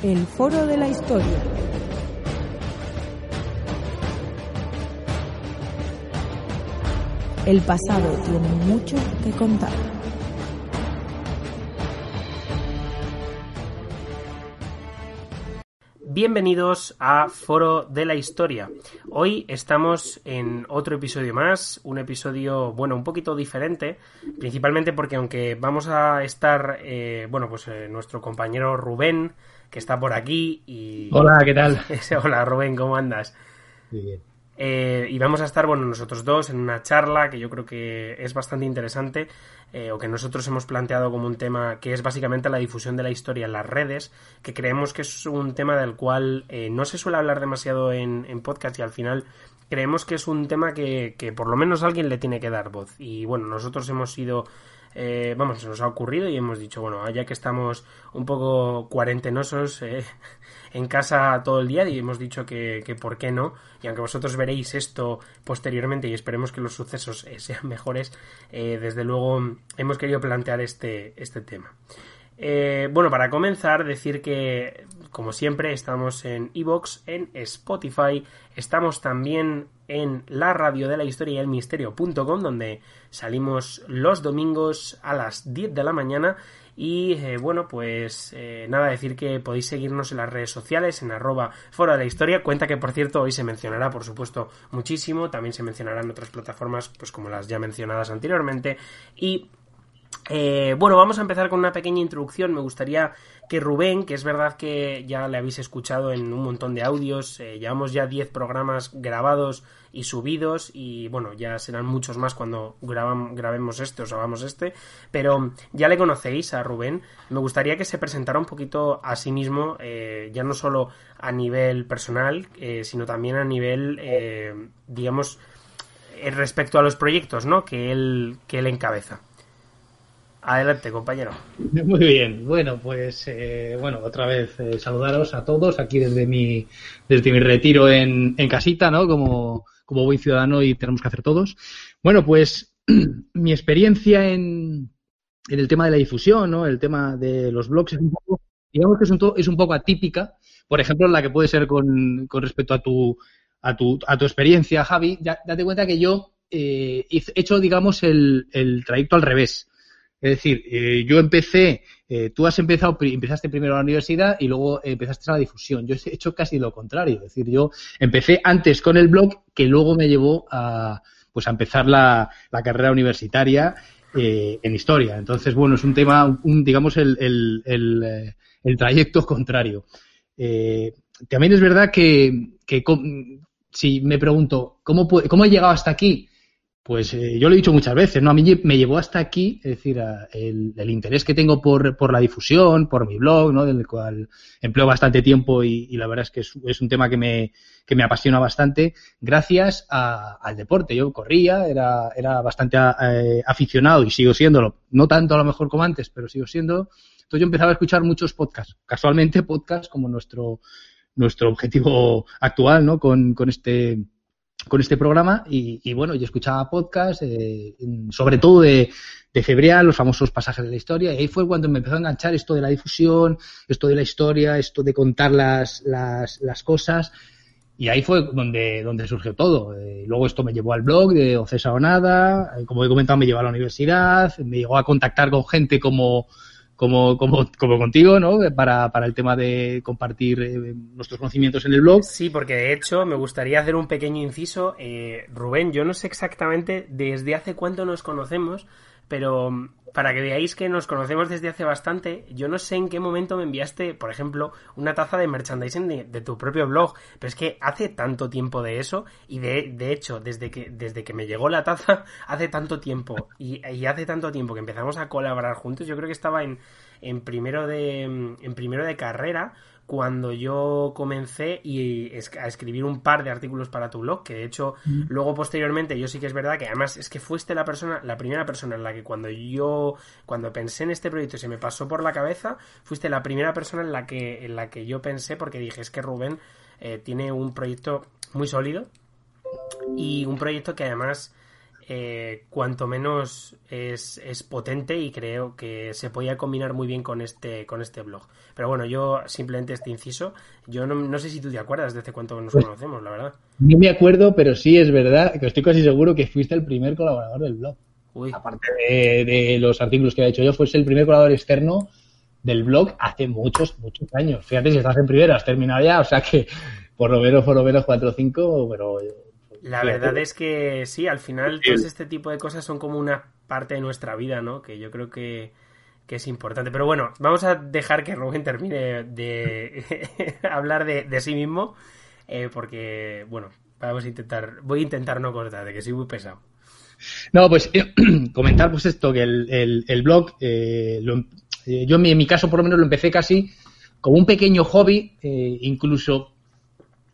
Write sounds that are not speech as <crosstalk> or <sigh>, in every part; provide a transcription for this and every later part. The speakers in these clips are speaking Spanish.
El Foro de la Historia. El pasado tiene mucho que contar. Bienvenidos a Foro de la Historia. Hoy estamos en otro episodio más, un episodio, bueno, un poquito diferente, principalmente porque aunque vamos a estar, eh, bueno, pues eh, nuestro compañero Rubén, que está por aquí y... Hola, ¿qué tal? <laughs> Hola Rubén, ¿cómo andas? Muy bien. Eh, y vamos a estar, bueno, nosotros dos en una charla que yo creo que es bastante interesante eh, o que nosotros hemos planteado como un tema que es básicamente la difusión de la historia en las redes, que creemos que es un tema del cual eh, no se suele hablar demasiado en, en, podcast y al final creemos que es un tema que, que por lo menos alguien le tiene que dar voz. Y bueno, nosotros hemos sido eh, vamos, nos ha ocurrido y hemos dicho, bueno, ya que estamos un poco cuarentenosos eh, <laughs> en casa todo el día y hemos dicho que, que, por qué no, y aunque vosotros veréis esto posteriormente y esperemos que los sucesos eh, sean mejores, eh, desde luego hemos querido plantear este, este tema. Eh, bueno, para comenzar, decir que, como siempre, estamos en Evox, en Spotify, estamos también en la radio de la historia y el misterio.com, donde salimos los domingos a las 10 de la mañana. Y eh, bueno, pues eh, nada, decir que podéis seguirnos en las redes sociales, en arroba foro de la historia. Cuenta que, por cierto, hoy se mencionará, por supuesto, muchísimo. También se mencionarán otras plataformas, pues como las ya mencionadas anteriormente. Y eh, bueno, vamos a empezar con una pequeña introducción. Me gustaría que Rubén, que es verdad que ya le habéis escuchado en un montón de audios, eh, llevamos ya 10 programas grabados y subidos y bueno, ya serán muchos más cuando grabemos este o grabamos este, pero ya le conocéis a Rubén. Me gustaría que se presentara un poquito a sí mismo, eh, ya no solo a nivel personal, eh, sino también a nivel, digamos, respecto a los proyectos ¿no? que, él, que él encabeza. Adelante, compañero. <laughs> Muy bien. Bueno, pues eh, bueno, otra vez eh, saludaros a todos aquí desde mi desde mi retiro en, en casita, ¿no? Como, como buen ciudadano y tenemos que hacer todos. Bueno, pues <clears throat> mi experiencia en, en el tema de la difusión, ¿no? El tema de los blogs es un poco, digamos que es un, es un poco atípica. Por ejemplo, la que puede ser con, con respecto a tu, a tu, a tu experiencia, Javi. Ya, date cuenta que yo eh, he hecho, digamos, el, el trayecto al revés. Es decir, eh, yo empecé, eh, tú has empezado, empezaste primero la universidad y luego empezaste a la difusión. Yo he hecho casi lo contrario. Es decir, yo empecé antes con el blog que luego me llevó a, pues a empezar la, la carrera universitaria eh, en historia. Entonces, bueno, es un tema, un, digamos, el, el, el, el trayecto contrario. Eh, también es verdad que, que si me pregunto, ¿cómo, ¿cómo he llegado hasta aquí? Pues eh, yo lo he dicho muchas veces, ¿no? A mí me llevó hasta aquí, es decir, el, interés que tengo por, por la difusión, por mi blog, ¿no? Del cual empleo bastante tiempo y, la verdad es que es, es, un tema que me, que me apasiona bastante, gracias a, al deporte. Yo corría, era, era bastante eh, aficionado y sigo siéndolo, no tanto a lo mejor como antes, pero sigo siendo. Entonces yo empezaba a escuchar muchos podcasts, casualmente podcasts como nuestro, nuestro objetivo actual, ¿no? Con, con este con este programa y, bueno, yo escuchaba podcast, eh, sobre todo de, de Febrial, los famosos pasajes de la historia, y ahí fue cuando me empezó a enganchar esto de la difusión, esto de la historia, esto de contar las, las, cosas, y ahí fue donde, donde surgió todo. Eh, luego esto me llevó al blog de Ocesa o Nada, como he comentado, me llevó a la universidad, me llegó a contactar con gente como como, como, como contigo, ¿no? Para, para el tema de compartir eh, nuestros conocimientos en el blog. Sí, porque de hecho me gustaría hacer un pequeño inciso. Eh, Rubén, yo no sé exactamente desde hace cuánto nos conocemos, pero para que veáis que nos conocemos desde hace bastante, yo no sé en qué momento me enviaste, por ejemplo, una taza de merchandising de, tu propio blog, pero es que hace tanto tiempo de eso y de, de hecho, desde que, desde que me llegó la taza, <laughs> hace tanto tiempo. Y, y, hace tanto tiempo que empezamos a colaborar juntos, yo creo que estaba en, en primero de, en primero de carrera cuando yo comencé y a escribir un par de artículos para tu blog, que de hecho mm. luego posteriormente yo sí que es verdad que además es que fuiste la persona, la primera persona en la que cuando yo, cuando pensé en este proyecto y se me pasó por la cabeza, fuiste la primera persona en la que, en la que yo pensé porque dije es que Rubén eh, tiene un proyecto muy sólido y un proyecto que además eh, cuanto menos es, es, potente y creo que se podía combinar muy bien con este, con este blog. Pero bueno, yo simplemente este inciso, yo no, no sé si tú te acuerdas de hace cuánto nos pues, conocemos, la verdad. No me acuerdo, pero sí es verdad que estoy casi seguro que fuiste el primer colaborador del blog. Aparte de, los artículos que he hecho yo, fuiste el primer colaborador externo del blog hace muchos, muchos años. Fíjate, si estás en primera, has terminado ya, o sea que por lo menos, por lo menos 4 o 5, pero la verdad es que sí, al final todo este tipo de cosas son como una parte de nuestra vida, ¿no? Que yo creo que, es importante. Pero bueno, vamos a dejar que Rubén termine de <laughs> hablar de, sí mismo, eh, porque, bueno, vamos a intentar, voy a intentar no cortar, de que soy muy pesado. No, pues eh, <clears throat> comentar pues esto, que el, blog, eh, yo en mi, caso por lo menos lo empecé casi como un pequeño hobby, incluso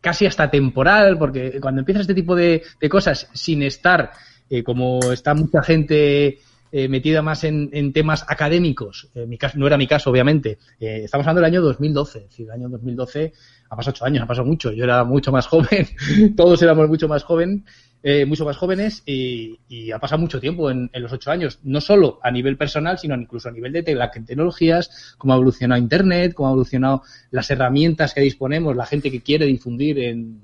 casi hasta temporal, porque cuando empiezas este tipo de, cosas sin estar, eh, como está mucha gente eh, metida más en, temas académicos, en mi caso, no era mi caso, obviamente, eh, estamos hablando del año 2012, es decir, el año 2012 ha pasado ocho años, ha pasado mucho, yo era mucho más <laughs> joven, todos éramos mucho más jóvenes, eh, mucho más jóvenes y, ha pasado mucho tiempo en, los ocho años, no solo a nivel personal, sino incluso a nivel de tecnologías, cómo ha evolucionado Internet, cómo ha evolucionado las herramientas que disponemos, la gente que quiere difundir en,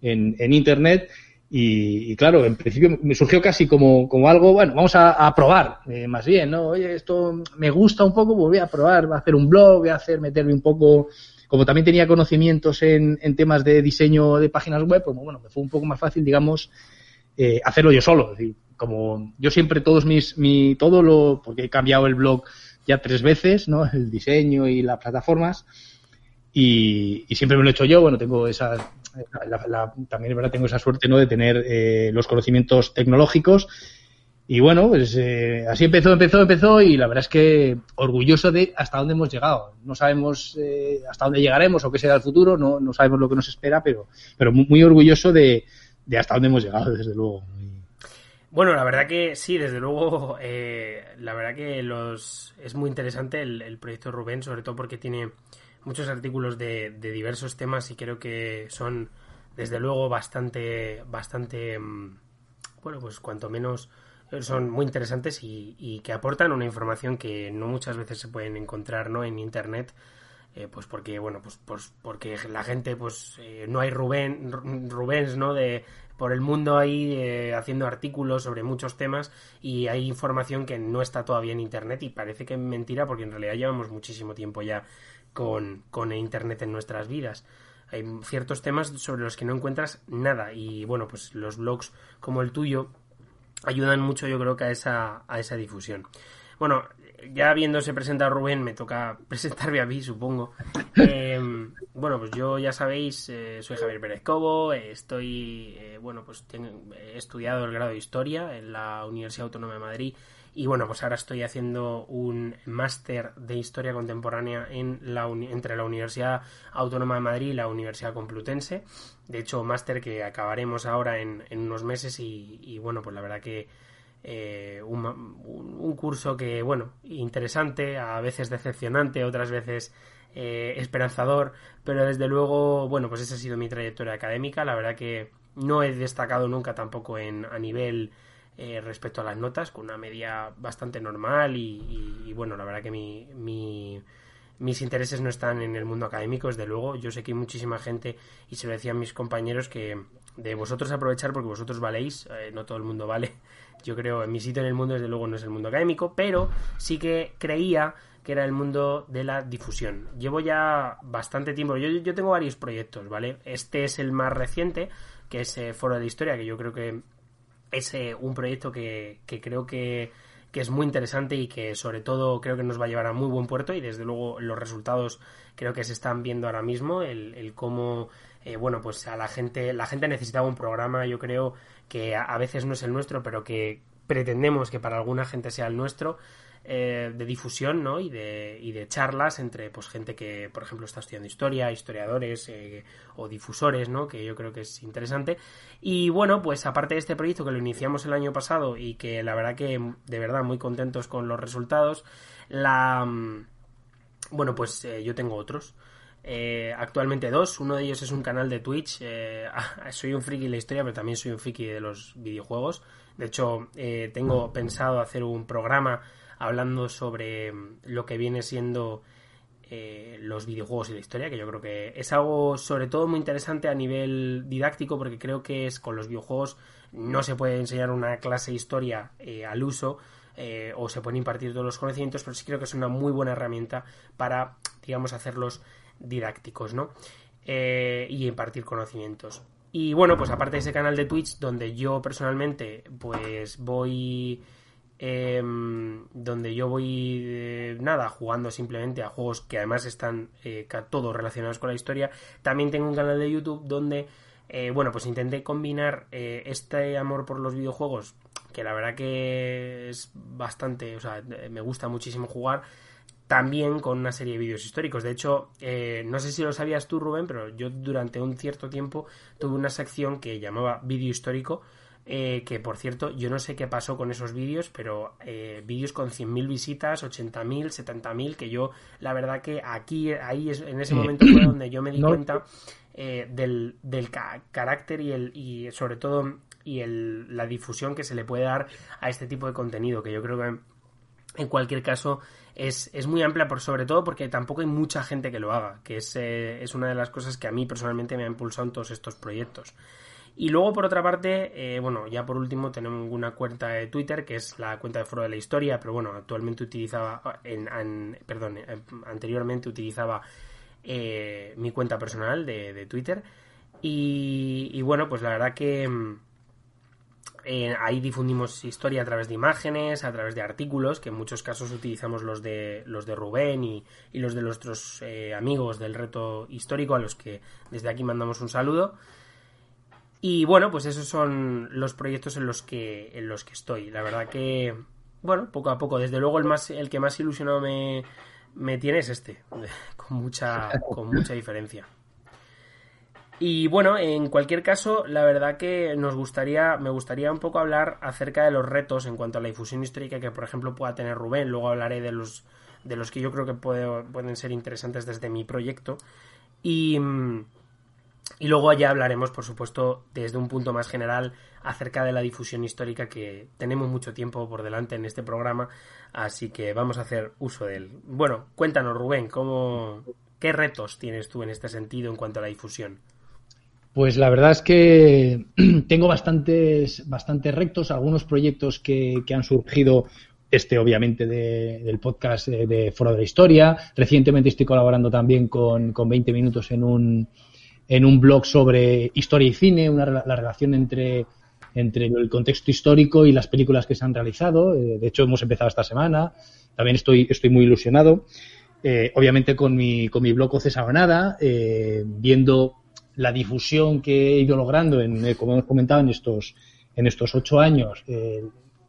en, Internet. Y, claro, en principio me surgió casi como, como algo, bueno, vamos a, probar, eh, más bien, ¿no? Oye, esto me gusta un poco, pues voy a probar, voy a hacer un blog, voy a hacer, meterme un poco como también tenía conocimientos en, en, temas de diseño de páginas web, pues bueno, me fue un poco más fácil, digamos, eh, hacerlo yo solo. Es como yo siempre todos mis, mi, todo lo, porque he cambiado el blog ya tres veces, ¿no? <laughs> El diseño y las plataformas. Y, siempre me lo he hecho yo. Bueno, tengo esa, también es verdad, tengo esa suerte, ¿no? De tener eh, los conocimientos tecnológicos. Y bueno, pues eh, así empezó, empezó, empezó y la verdad es que orgulloso de hasta dónde hemos llegado. No sabemos hasta dónde llegaremos o qué será el futuro, no, no sabemos lo que nos espera, pero, pero muy orgulloso de, de hasta dónde hemos llegado, desde luego. Bueno, la verdad que sí, desde luego, eh, la verdad que los es muy interesante el, proyecto Rubén, sobre todo porque tiene muchos artículos de, diversos temas y creo que son, desde luego, bastante, bastante, mm, bueno, pues cuanto menos son muy interesantes y, que aportan una información que no muchas veces se pueden encontrar ¿no? en internet eh, pues porque bueno pues, pues porque la gente pues eh, no hay Rubén Rubens no de por el mundo ahí eh, haciendo artículos sobre muchos temas y hay información que no está todavía en internet y parece que es mentira porque en realidad llevamos muchísimo tiempo ya con, con internet en nuestras vidas. Hay ciertos temas sobre los que no encuentras nada y bueno pues los blogs como el tuyo ayudan mucho yo creo que a esa a esa difusión bueno, ya habiéndose presentado Rubén, me toca <laughs> presentarme a mí, supongo. Em, bueno, pues yo ya sabéis, eh, soy Javier Pérez Cobo, estoy, eh, bueno, pues he estudiado el grado de Historia en la Universidad Autónoma de Madrid y bueno, pues ahora estoy haciendo un máster de Historia Contemporánea en la entre la Universidad Autónoma de Madrid y la Universidad Complutense. De hecho, máster que acabaremos ahora en, unos meses y bueno, pues la verdad que eh, un, curso que, bueno, interesante, a veces decepcionante, otras veces eh, esperanzador, pero desde luego, bueno, pues esa ha sido mi trayectoria académica. La verdad que no he destacado nunca tampoco en, a nivel eh, respecto a las notas, con una media bastante normal y, bueno, la verdad que mi, mis intereses no están en el mundo académico, desde luego. Yo sé que hay muchísima gente, y se lo decían mis compañeros, que de vosotros aprovechar porque vosotros valéis, no todo el mundo vale yo creo, en mi sitio en el mundo, desde luego, no es el mundo académico, pero sí que creía que era el mundo de la difusión. Llevo ya bastante tiempo, yo, yo tengo varios proyectos, ¿vale? Este es el más reciente, que es eh, Foro de Historia, que yo creo que es eh, un proyecto que, que creo que, que, es muy interesante y que sobre todo creo que nos va a llevar a muy buen puerto y desde luego los resultados creo que se están viendo ahora mismo, el, el cómo... Eh, bueno, pues a la gente, la gente necesitaba un programa, yo creo, que a, veces no es el nuestro, pero que pretendemos que para alguna gente sea el nuestro, eh, de difusión ¿no? y, de, y de charlas entre pues gente que por ejemplo está estudiando historia historiadores eh, o difusores ¿no? que yo creo que es interesante y bueno pues aparte de este proyecto que lo iniciamos el año pasado y que la verdad que de verdad muy contentos con los resultados la mm, bueno pues eh, yo tengo otros eh, actualmente dos. Uno de ellos es un canal de Twitch. Eh, <laughs> soy un friki de la historia, pero también soy un friki de los videojuegos. De hecho, eh, tengo pensado hacer un programa hablando sobre lo que viene siendo los videojuegos y la historia, que yo creo que es algo sobre todo muy interesante a nivel didáctico, porque creo que es con los videojuegos no se puede enseñar una clase historia al uso. o se pueden impartir todos los conocimientos, pero sí creo que es una muy buena herramienta para, digamos, hacerlos didácticos, ¿no? Eh, y impartir conocimientos. Y bueno, pues aparte de ese canal de Twitch, donde yo personalmente, pues voy. Em, donde yo voy, eh, nada, jugando simplemente a juegos que además están eh, todos relacionados con la historia. También tengo un canal de YouTube donde, bueno, pues intenté combinar este amor por los videojuegos, que la verdad que es bastante, o sea, me gusta muchísimo jugar también con una serie de vídeos históricos. De hecho, eh, no sé si lo sabías tú, Rubén, pero yo durante un cierto tiempo tuve una sección que llamaba vídeo histórico. Eh, que por cierto, yo no sé qué pasó con esos vídeos, pero eh, vídeos con 100.000 visitas, 80.000, 70.000, que yo, la verdad que aquí, ahí, es, en ese momento fue donde yo me di cuenta del, del carácter y, el, y sobre todo y el, la difusión que se le puede dar a este tipo de contenido, que yo creo que en cualquier caso es, es, muy amplia, por sobre todo porque tampoco hay mucha gente que lo haga, que es, eh, es una de las cosas que a mí personalmente me ha impulsado en todos estos proyectos. Y luego, por otra parte, eh, bueno, ya por último tenemos una cuenta de Twitter, que es la cuenta de Foro de la Historia, pero bueno, actualmente utilizaba, en, perdón, eh, anteriormente utilizaba mi cuenta personal de, de Twitter. Y, bueno, pues la verdad que mm, eh, ahí difundimos historia a través de imágenes, a través de artículos, que en muchos casos utilizamos los de los de Rubén y, los de nuestros eh, amigos del reto histórico, a los que desde aquí mandamos un saludo. Y bueno, pues esos son los proyectos en los que, en los que estoy. La verdad que, bueno, poco a poco. Desde luego el más, el que más ilusionado me, me tiene es este, <laughs> con mucha, con mucha diferencia. Y bueno, en cualquier caso, la verdad que nos gustaría, me gustaría un poco hablar acerca de los retos en cuanto a la difusión histórica que, por ejemplo, pueda tener Rubén. Luego hablaré de los, de los que yo creo que pueden ser interesantes desde mi proyecto. Y, y luego ya hablaremos, por supuesto, desde un punto más general acerca de la difusión histórica que tenemos mucho tiempo por delante en este programa, así que vamos a hacer uso de él. Bueno, cuéntanos, Rubén, ¿cómo, ¿qué retos tienes tú en este sentido en cuanto a la difusión? Pues la verdad es que <clears throat> tengo bastantes, bastantes rectos, algunos proyectos que, han surgido, este obviamente del podcast de, Foro de la Historia. Recientemente estoy colaborando también con, con 20 minutos en un, en un blog sobre historia y cine, una, la relación entre, entre el contexto histórico y las películas que se han realizado. Eh, de hecho, hemos empezado esta semana. También estoy, estoy muy ilusionado. Eh, obviamente con mi, con mi blog César Nada, eh, viendo la difusión que he ido logrando, en, eh, como hemos comentado, en estos, en estos ocho años, eh,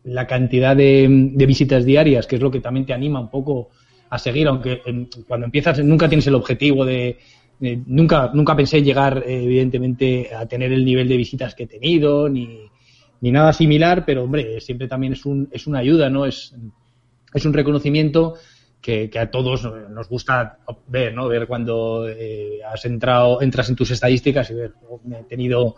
la cantidad de, visitas diarias, que es lo que también te anima un poco a seguir, aunque cuando empiezas nunca tienes el objetivo de, nunca, nunca pensé llegar, eh, evidentemente, a tener el nivel de visitas que he tenido, ni, ni nada similar, pero hombre, siempre también es, un, es una ayuda, ¿no? Es, es un reconocimiento que, a todos nos gusta ver, ¿no? Ver cuando eh, has entrado, entras en tus estadísticas y ver, oh, he tenido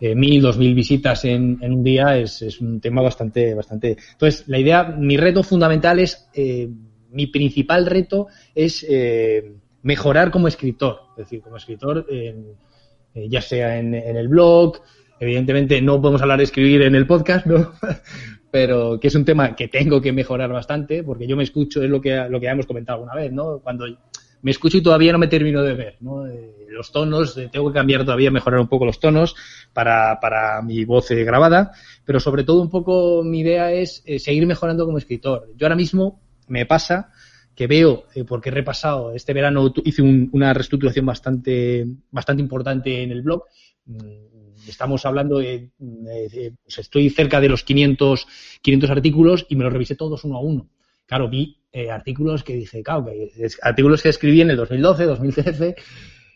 eh, mil, dos mil visitas en, un día es, es, un tema bastante, bastante. Entonces, la idea, mi reto fundamental es, eh, mi principal reto es mejorar como escritor, es decir, como escritor, ya sea en, en el blog, evidentemente no podemos hablar de escribir en el podcast, ¿no? <laughs> pero que es un tema que tengo que mejorar bastante, porque yo me escucho, es lo que, lo que ya comentado alguna vez, ¿no? Cuando me escucho y todavía no me termino de ver, ¿no? Eh, los tonos, eh, tengo que cambiar todavía, mejorar un poco los tonos para, para mi voz eh, grabada, pero sobre todo un poco mi idea es seguir mejorando como escritor. Yo ahora mismo me pasa que veo, porque he repasado, este verano hice una reestructuración bastante, bastante importante en el blog, mm, estamos hablando de, pues estoy cerca de los 500, 500 artículos y me los revisé todos uno a uno. Claro, vi eh, artículos que dije, claro, artículos que escribí en el 2012, 2013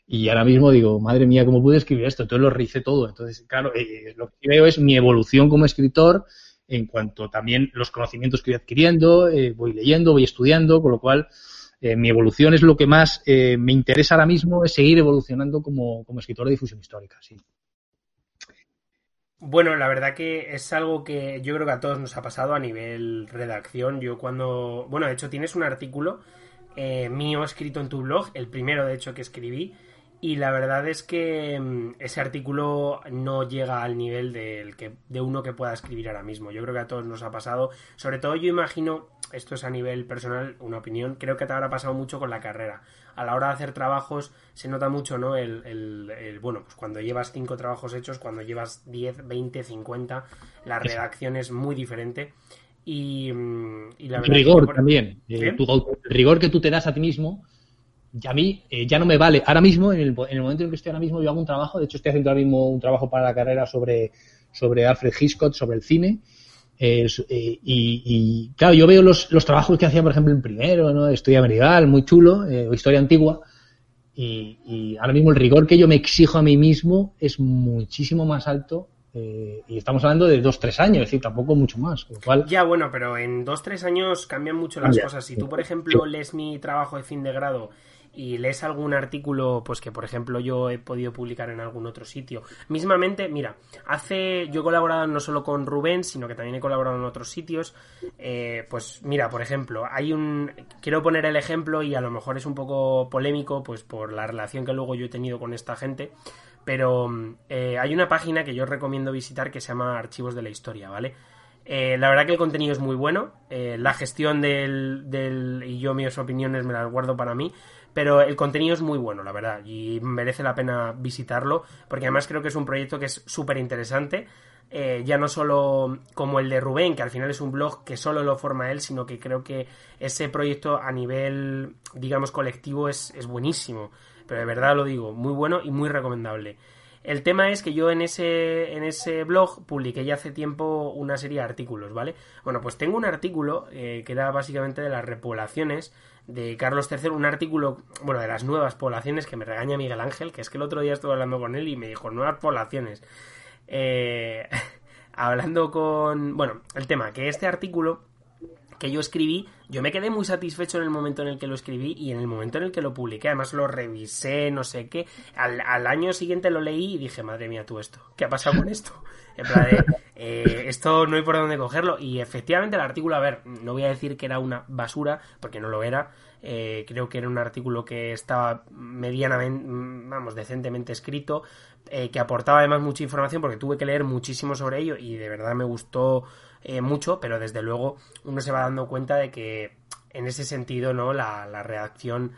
y ahora mismo digo, madre mía, ¿cómo pude escribir esto? Entonces lo revisé todo. Entonces, claro, eh, lo que veo es mi evolución como escritor en cuanto también los conocimientos que voy adquiriendo, eh, voy leyendo, voy estudiando, con lo cual eh, mi evolución es lo que más eh, me interesa ahora mismo, es seguir evolucionando como, como escritor de difusión histórica, sí. Bueno, la verdad que es algo que yo creo que a todos nos ha pasado a nivel redacción. Yo cuando... Bueno, de hecho tienes un artículo eh, mío escrito en tu blog, el primero de hecho que escribí, y la verdad es que mm, ese artículo no llega al nivel del que, de uno que pueda escribir ahora mismo. Yo creo que a todos nos ha pasado. Sobre todo yo imagino, esto es a nivel personal, una opinión, creo que te habrá pasado mucho con la carrera. A la hora de hacer trabajos se nota mucho, ¿no? El, el, bueno, pues cuando llevas cinco trabajos hechos, cuando llevas 10, 20, 50, la redacción es muy diferente. Y, mm, y la verdad rigor también. Eh, el rigor que tú te das a ti mismo y a mí eh, ya no me vale. Ahora mismo, en el, en el, momento en que estoy ahora mismo, yo hago un trabajo, de hecho estoy haciendo ahora mismo un trabajo para la carrera sobre, sobre Alfred Hitchcock, sobre el cine. Eh, y, y, claro, yo veo los, los, trabajos que hacía, por ejemplo, en primero, ¿no? Historia medieval, muy chulo, eh, historia antigua. Y, y, ahora mismo el rigor que yo me exijo a mí mismo es muchísimo más alto. Eh, y estamos hablando de dos, tres años, es decir, tampoco mucho más. Con lo cual... Ya, bueno, pero en dos, tres años cambian mucho las cosas. Si tú, por ejemplo, lees mi trabajo de fin de grado y lees algún artículo, pues que por ejemplo yo he podido publicar en algún otro sitio. Mismamente, mira, hace, yo he colaborado no solo con Rubén, sino que también he colaborado en otros sitios. Eh, pues mira, por ejemplo, hay un, quiero poner el ejemplo y a lo mejor es un poco polémico, pues por la relación que luego yo he tenido con esta gente. Pero eh, hay una página que yo recomiendo visitar que se llama Archivos de la Historia, ¿vale? Eh, la verdad que el contenido es muy bueno. la gestión del, del, y yo mis opiniones me las guardo para mí. Pero el contenido es muy bueno, la verdad, y merece la pena visitarlo, porque además creo que es un proyecto que es súper interesante. Eh, ya no solo como el de Rubén, que al final es un blog que solo lo forma él, sino que creo que ese proyecto a nivel, digamos, colectivo es, es buenísimo. Pero de verdad lo digo, muy bueno y muy recomendable. El tema es que yo en ese, en ese blog publiqué ya hace tiempo una serie de artículos, ¿vale? Bueno, pues tengo un artículo eh, que era básicamente de las repoblaciones de Carlos III, un artículo, bueno, de las nuevas poblaciones que me regaña Miguel Ángel, que es que el otro día estuve hablando con él y me dijo, nuevas poblaciones. Eh, <laughs> hablando con, bueno, el tema, que este artículo que yo escribí, yo me quedé muy satisfecho en el momento en el que lo escribí y en el momento en el que lo publiqué. Además lo revisé, no sé qué. Al, al año siguiente lo leí y dije, madre mía, tú esto, ¿qué ha pasado con esto? Eh, esto no hay por dónde cogerlo. Y efectivamente el artículo, a ver, no voy a decir que era una basura, porque no lo era. Eh, creo que era un artículo que estaba medianamente, vamos, decentemente escrito, eh, que aportaba además mucha información, porque tuve que leer muchísimo sobre ello y de verdad me gustó mucho, pero desde luego uno se va dando cuenta de que en ese sentido, ¿no? La, la redacción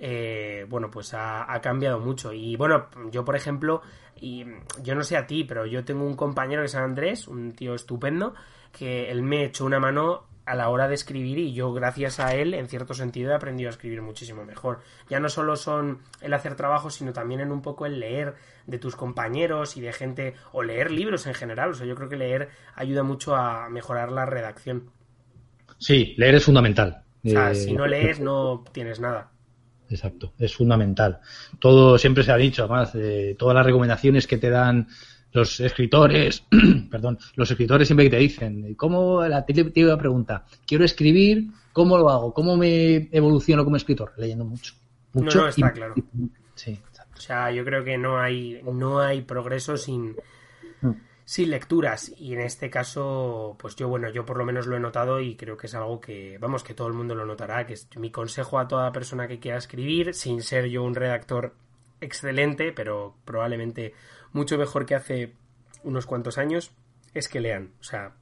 eh, bueno, pues ha, ha, cambiado mucho. Y bueno, yo por ejemplo, y yo no sé a ti, pero yo tengo un compañero que se llama Andrés, un tío estupendo, que él me echó una mano a la hora de escribir y yo gracias a él en cierto sentido he aprendido a escribir muchísimo mejor. Ya no solo son el hacer trabajo, sino también en un poco el leer de tus compañeros y de gente o leer libros en general. O sea, yo creo que leer ayuda mucho a mejorar la redacción. Sí, leer es fundamental. O sea, si no <laughs> lees no tienes nada exacto. Es fundamental. Todo siempre se ha dicho, además, de todas las recomendaciones que te dan los escritores, <clears throat> perdón, los escritores siempre que te dicen, ¿cómo la típica pregunta? Quiero escribir, ¿cómo lo hago? ¿Cómo me evoluciono como escritor? Leyendo mucho. Mucho. No, no, está claro. Sí, exacto. O sea, yo creo que no hay, no hay progreso sin, mm sin lecturas. Y en este caso pues yo bueno yo por lo menos lo he notado y creo que es algo que vamos que todo el mundo lo notará que es mi consejo a toda persona que quiera escribir sin ser yo un redactor excelente pero probablemente mucho mejor que hace unos cuantos años es que lean. O sea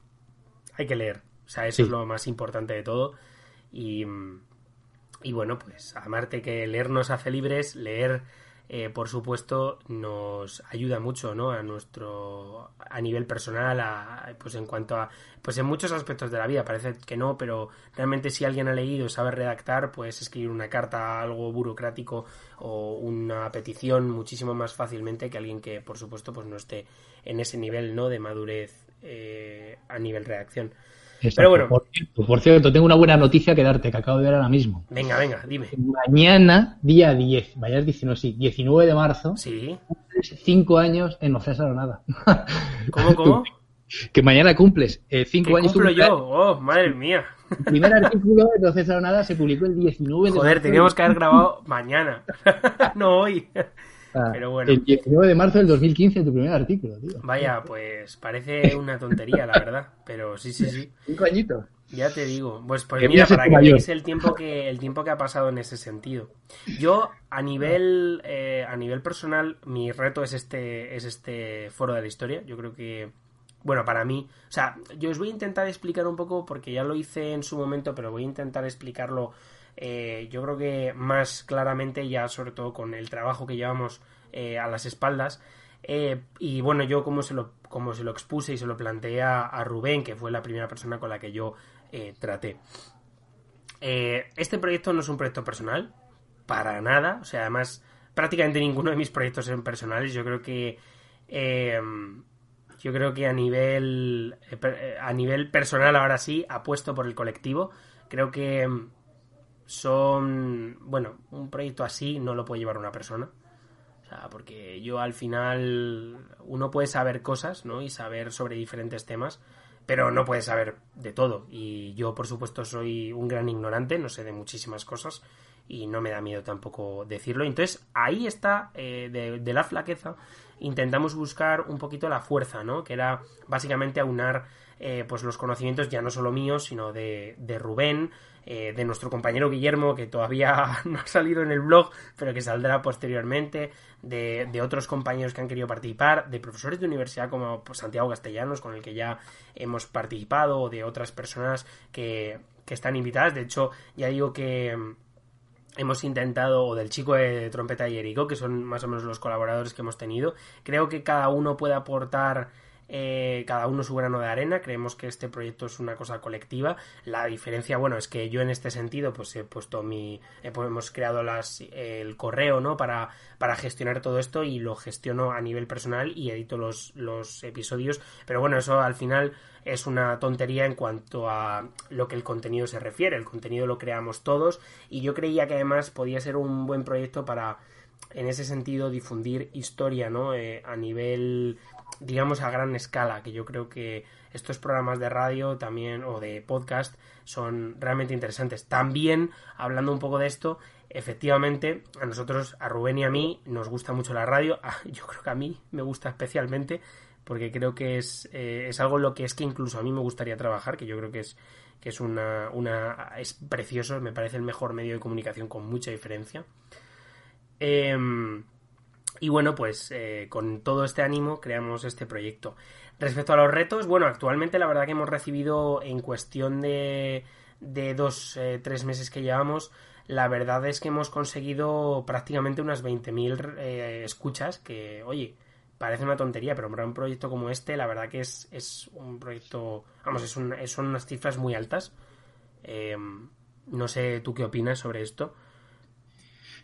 hay que leer. O sea eso es lo más importante de todo. Y y bueno pues amarte que leer nos hace libres leer eh, por supuesto, nos ayuda mucho, ¿no? A nuestro, a nivel personal, a, pues en cuanto a, pues en muchos aspectos de la vida, parece que no, pero realmente si alguien ha leído sabe redactar, pues escribir una carta, algo burocrático o una petición muchísimo más fácilmente que alguien que, por supuesto, pues no esté en ese nivel, ¿no? De madurez eh, a nivel redacción. Pero bueno. Por cierto, tengo una buena noticia que darte, que acabo de ver ahora mismo. Venga, venga, dime. Mañana, día 10, mañana 19, sí, 19 de marzo, sí. cumples 5 años en No César nada. <laughs> ¿Cómo, cómo? <laughs> que mañana cumples 5 eh, años. cumplo yo? Oh, madre mía. El primer artículo de No César Nada se publicó el 19 de Joder, teníamos que haber grabado mañana, <laughs> no hoy. Ah, Pero bueno. El 19 de marzo del 2015 tu primer artículo, tío. Vaya, pues parece <laughs> una tontería, la verdad. Pero sí, sí, sí. Cinco añitos. Ya te digo. Pues, pues mira, para que mayor. veáis el tiempo que, el tiempo que ha pasado en ese sentido. Yo, a nivel, eh, a nivel personal, mi reto es este, es este foro de la historia. Yo creo que, bueno, para mí, o sea, yo os voy a intentar explicar un poco, porque ya lo hice en su momento, pero voy a intentar explicarlo, eh, yo creo que más claramente, ya sobre todo con el trabajo que llevamos eh, a las espaldas. Eh, y bueno, yo como se, lo, como se lo expuse y se lo planteé a, a Rubén, que fue la primera persona con la que yo traté. Este proyecto no es un proyecto personal, para nada. O sea, además, prácticamente ninguno de mis proyectos son personales. Yo creo que. yo creo que a nivel. A nivel personal, ahora sí, apuesto por el colectivo. Creo que son. Bueno, un proyecto así no lo puede llevar una persona. O sea, porque yo al final. Uno puede saber cosas, ¿no? Y saber sobre diferentes temas pero no puede saber de todo. Y yo, por supuesto, soy un gran ignorante, no sé de muchísimas cosas y no me da miedo tampoco decirlo. Entonces, ahí está, eh, de, de la flaqueza, intentamos buscar un poquito la fuerza, ¿no? Que era básicamente aunar eh, pues los conocimientos ya no solo míos, sino de, de Rubén, eh, de nuestro compañero Guillermo, que todavía <laughs> no ha salido en el blog, pero que saldrá posteriormente, de, de otros compañeros que han querido participar, de profesores de universidad como pues, Santiago Castellanos, con el que ya hemos participado, o de otras personas que, que están invitadas. De hecho, ya digo que mm, hemos intentado, o del chico de trompeta y Erico, que son más o menos los colaboradores que hemos tenido. Creo que cada uno puede aportar eh, cada uno su grano de arena. Creemos que este proyecto es una cosa colectiva. La diferencia, bueno, es que yo en este sentido, pues he puesto mi. he- hemos creado el correo, ¿no? Para, para gestionar todo esto y lo gestiono a nivel personal y edito los, los episodios. Pero bueno, eso al final es una tontería en cuanto a lo que el contenido se refiere. El contenido lo creamos todos y yo creía que además podía ser un buen proyecto para en ese sentido difundir historia, ¿no? Eh, a nivel digamos a gran escala, que yo creo que estos programas de radio también o de podcast son realmente interesantes. También hablando un poco de esto, efectivamente a nosotros, a Rubén y a mí nos gusta mucho la radio, <laughs> Ah, yo creo que a mí me gusta especialmente porque creo que es, eh, es algo en lo que es que incluso a mí me gustaría trabajar, que yo creo que es que es una, una es precioso, me parece el mejor medio de comunicación con mucha diferencia. Em, y bueno, pues eh, con todo este ánimo creamos este proyecto. Respecto a los retos, bueno, actualmente la verdad que hemos recibido en cuestión de, de dos, eh, tres meses que llevamos, la verdad es que hemos conseguido prácticamente unas 20.000 eh, escuchas, que oye, parece una tontería, pero para un proyecto como este, la verdad que es, es un proyecto, vamos, es un- son unas cifras muy altas. Em, no sé tú qué opinas sobre esto.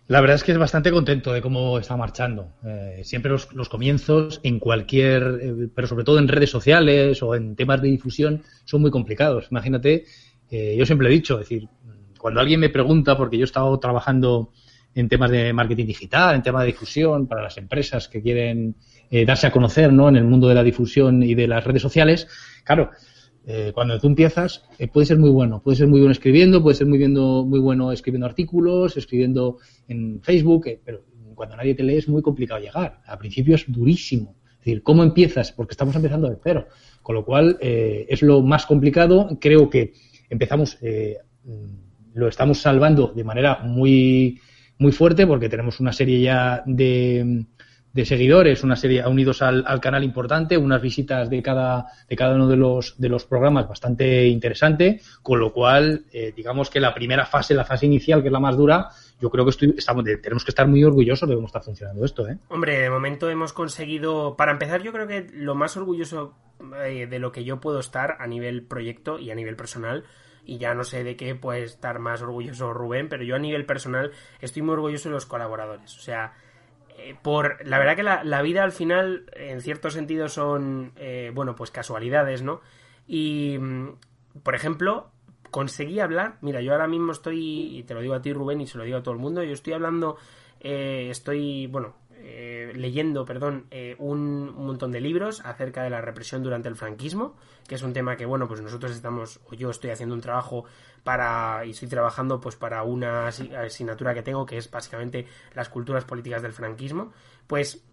La verdad es que es bastante contento de cómo está marchando. Eh, siempre los, los comienzos en cualquier, eh, pero sobre todo en redes sociales o en temas de difusión, son muy complicados. Imagínate, eh, yo siempre he dicho, es decir, cuando alguien me pregunta, porque yo he estado trabajando en temas de marketing digital, en temas de difusión para las empresas que quieren eh, darse a conocer ¿no? en el mundo de la difusión y de las redes sociales, claro, eh, cuando tú empiezas, eh, puede ser muy bueno, puede ser muy bueno escribiendo, puede ser muy, viendo, muy bueno escribiendo artículos, escribiendo en Facebook, eh, pero cuando nadie te lee es muy complicado llegar. Al principio es durísimo. Es decir, ¿cómo empiezas? Porque estamos empezando de cero. Con lo cual, eh, es lo más complicado. Creo que empezamos, mm, lo estamos salvando de manera muy, muy fuerte porque tenemos una serie ya de, de seguidores, una serie unidos al, al, canal importante, unas visitas de cada, de cada uno de los, de los programas bastante interesante, con lo cual, eh, digamos que la primera fase, la fase inicial, que es la más dura, yo creo que estoy, estamos, tenemos que estar muy orgullosos de cómo está funcionando esto. ¿eh? Hombre, de momento hemos conseguido, para empezar, yo creo que lo más orgulloso eh, de lo que yo puedo estar a nivel proyecto y a nivel personal, y ya no sé de qué puede estar más orgulloso Rubén, pero yo a nivel personal estoy muy orgulloso de los colaboradores. O sea, eh, por la verdad que la, la, vida al final, en cierto sentido, son, eh, bueno, pues casualidades, ¿no? Y, por ejemplo, conseguí hablar, mira, yo ahora mismo estoy, y te lo digo a ti Rubén y se lo digo a todo el mundo, yo estoy hablando, eh, estoy, bueno, eh, leyendo, perdón, eh, un, montón de libros acerca de la represión durante el franquismo, que es un tema que, bueno, pues nosotros estamos, o yo estoy haciendo un trabajo para, y estoy trabajando pues para una asignatura que tengo, que es básicamente las culturas políticas del franquismo. Pues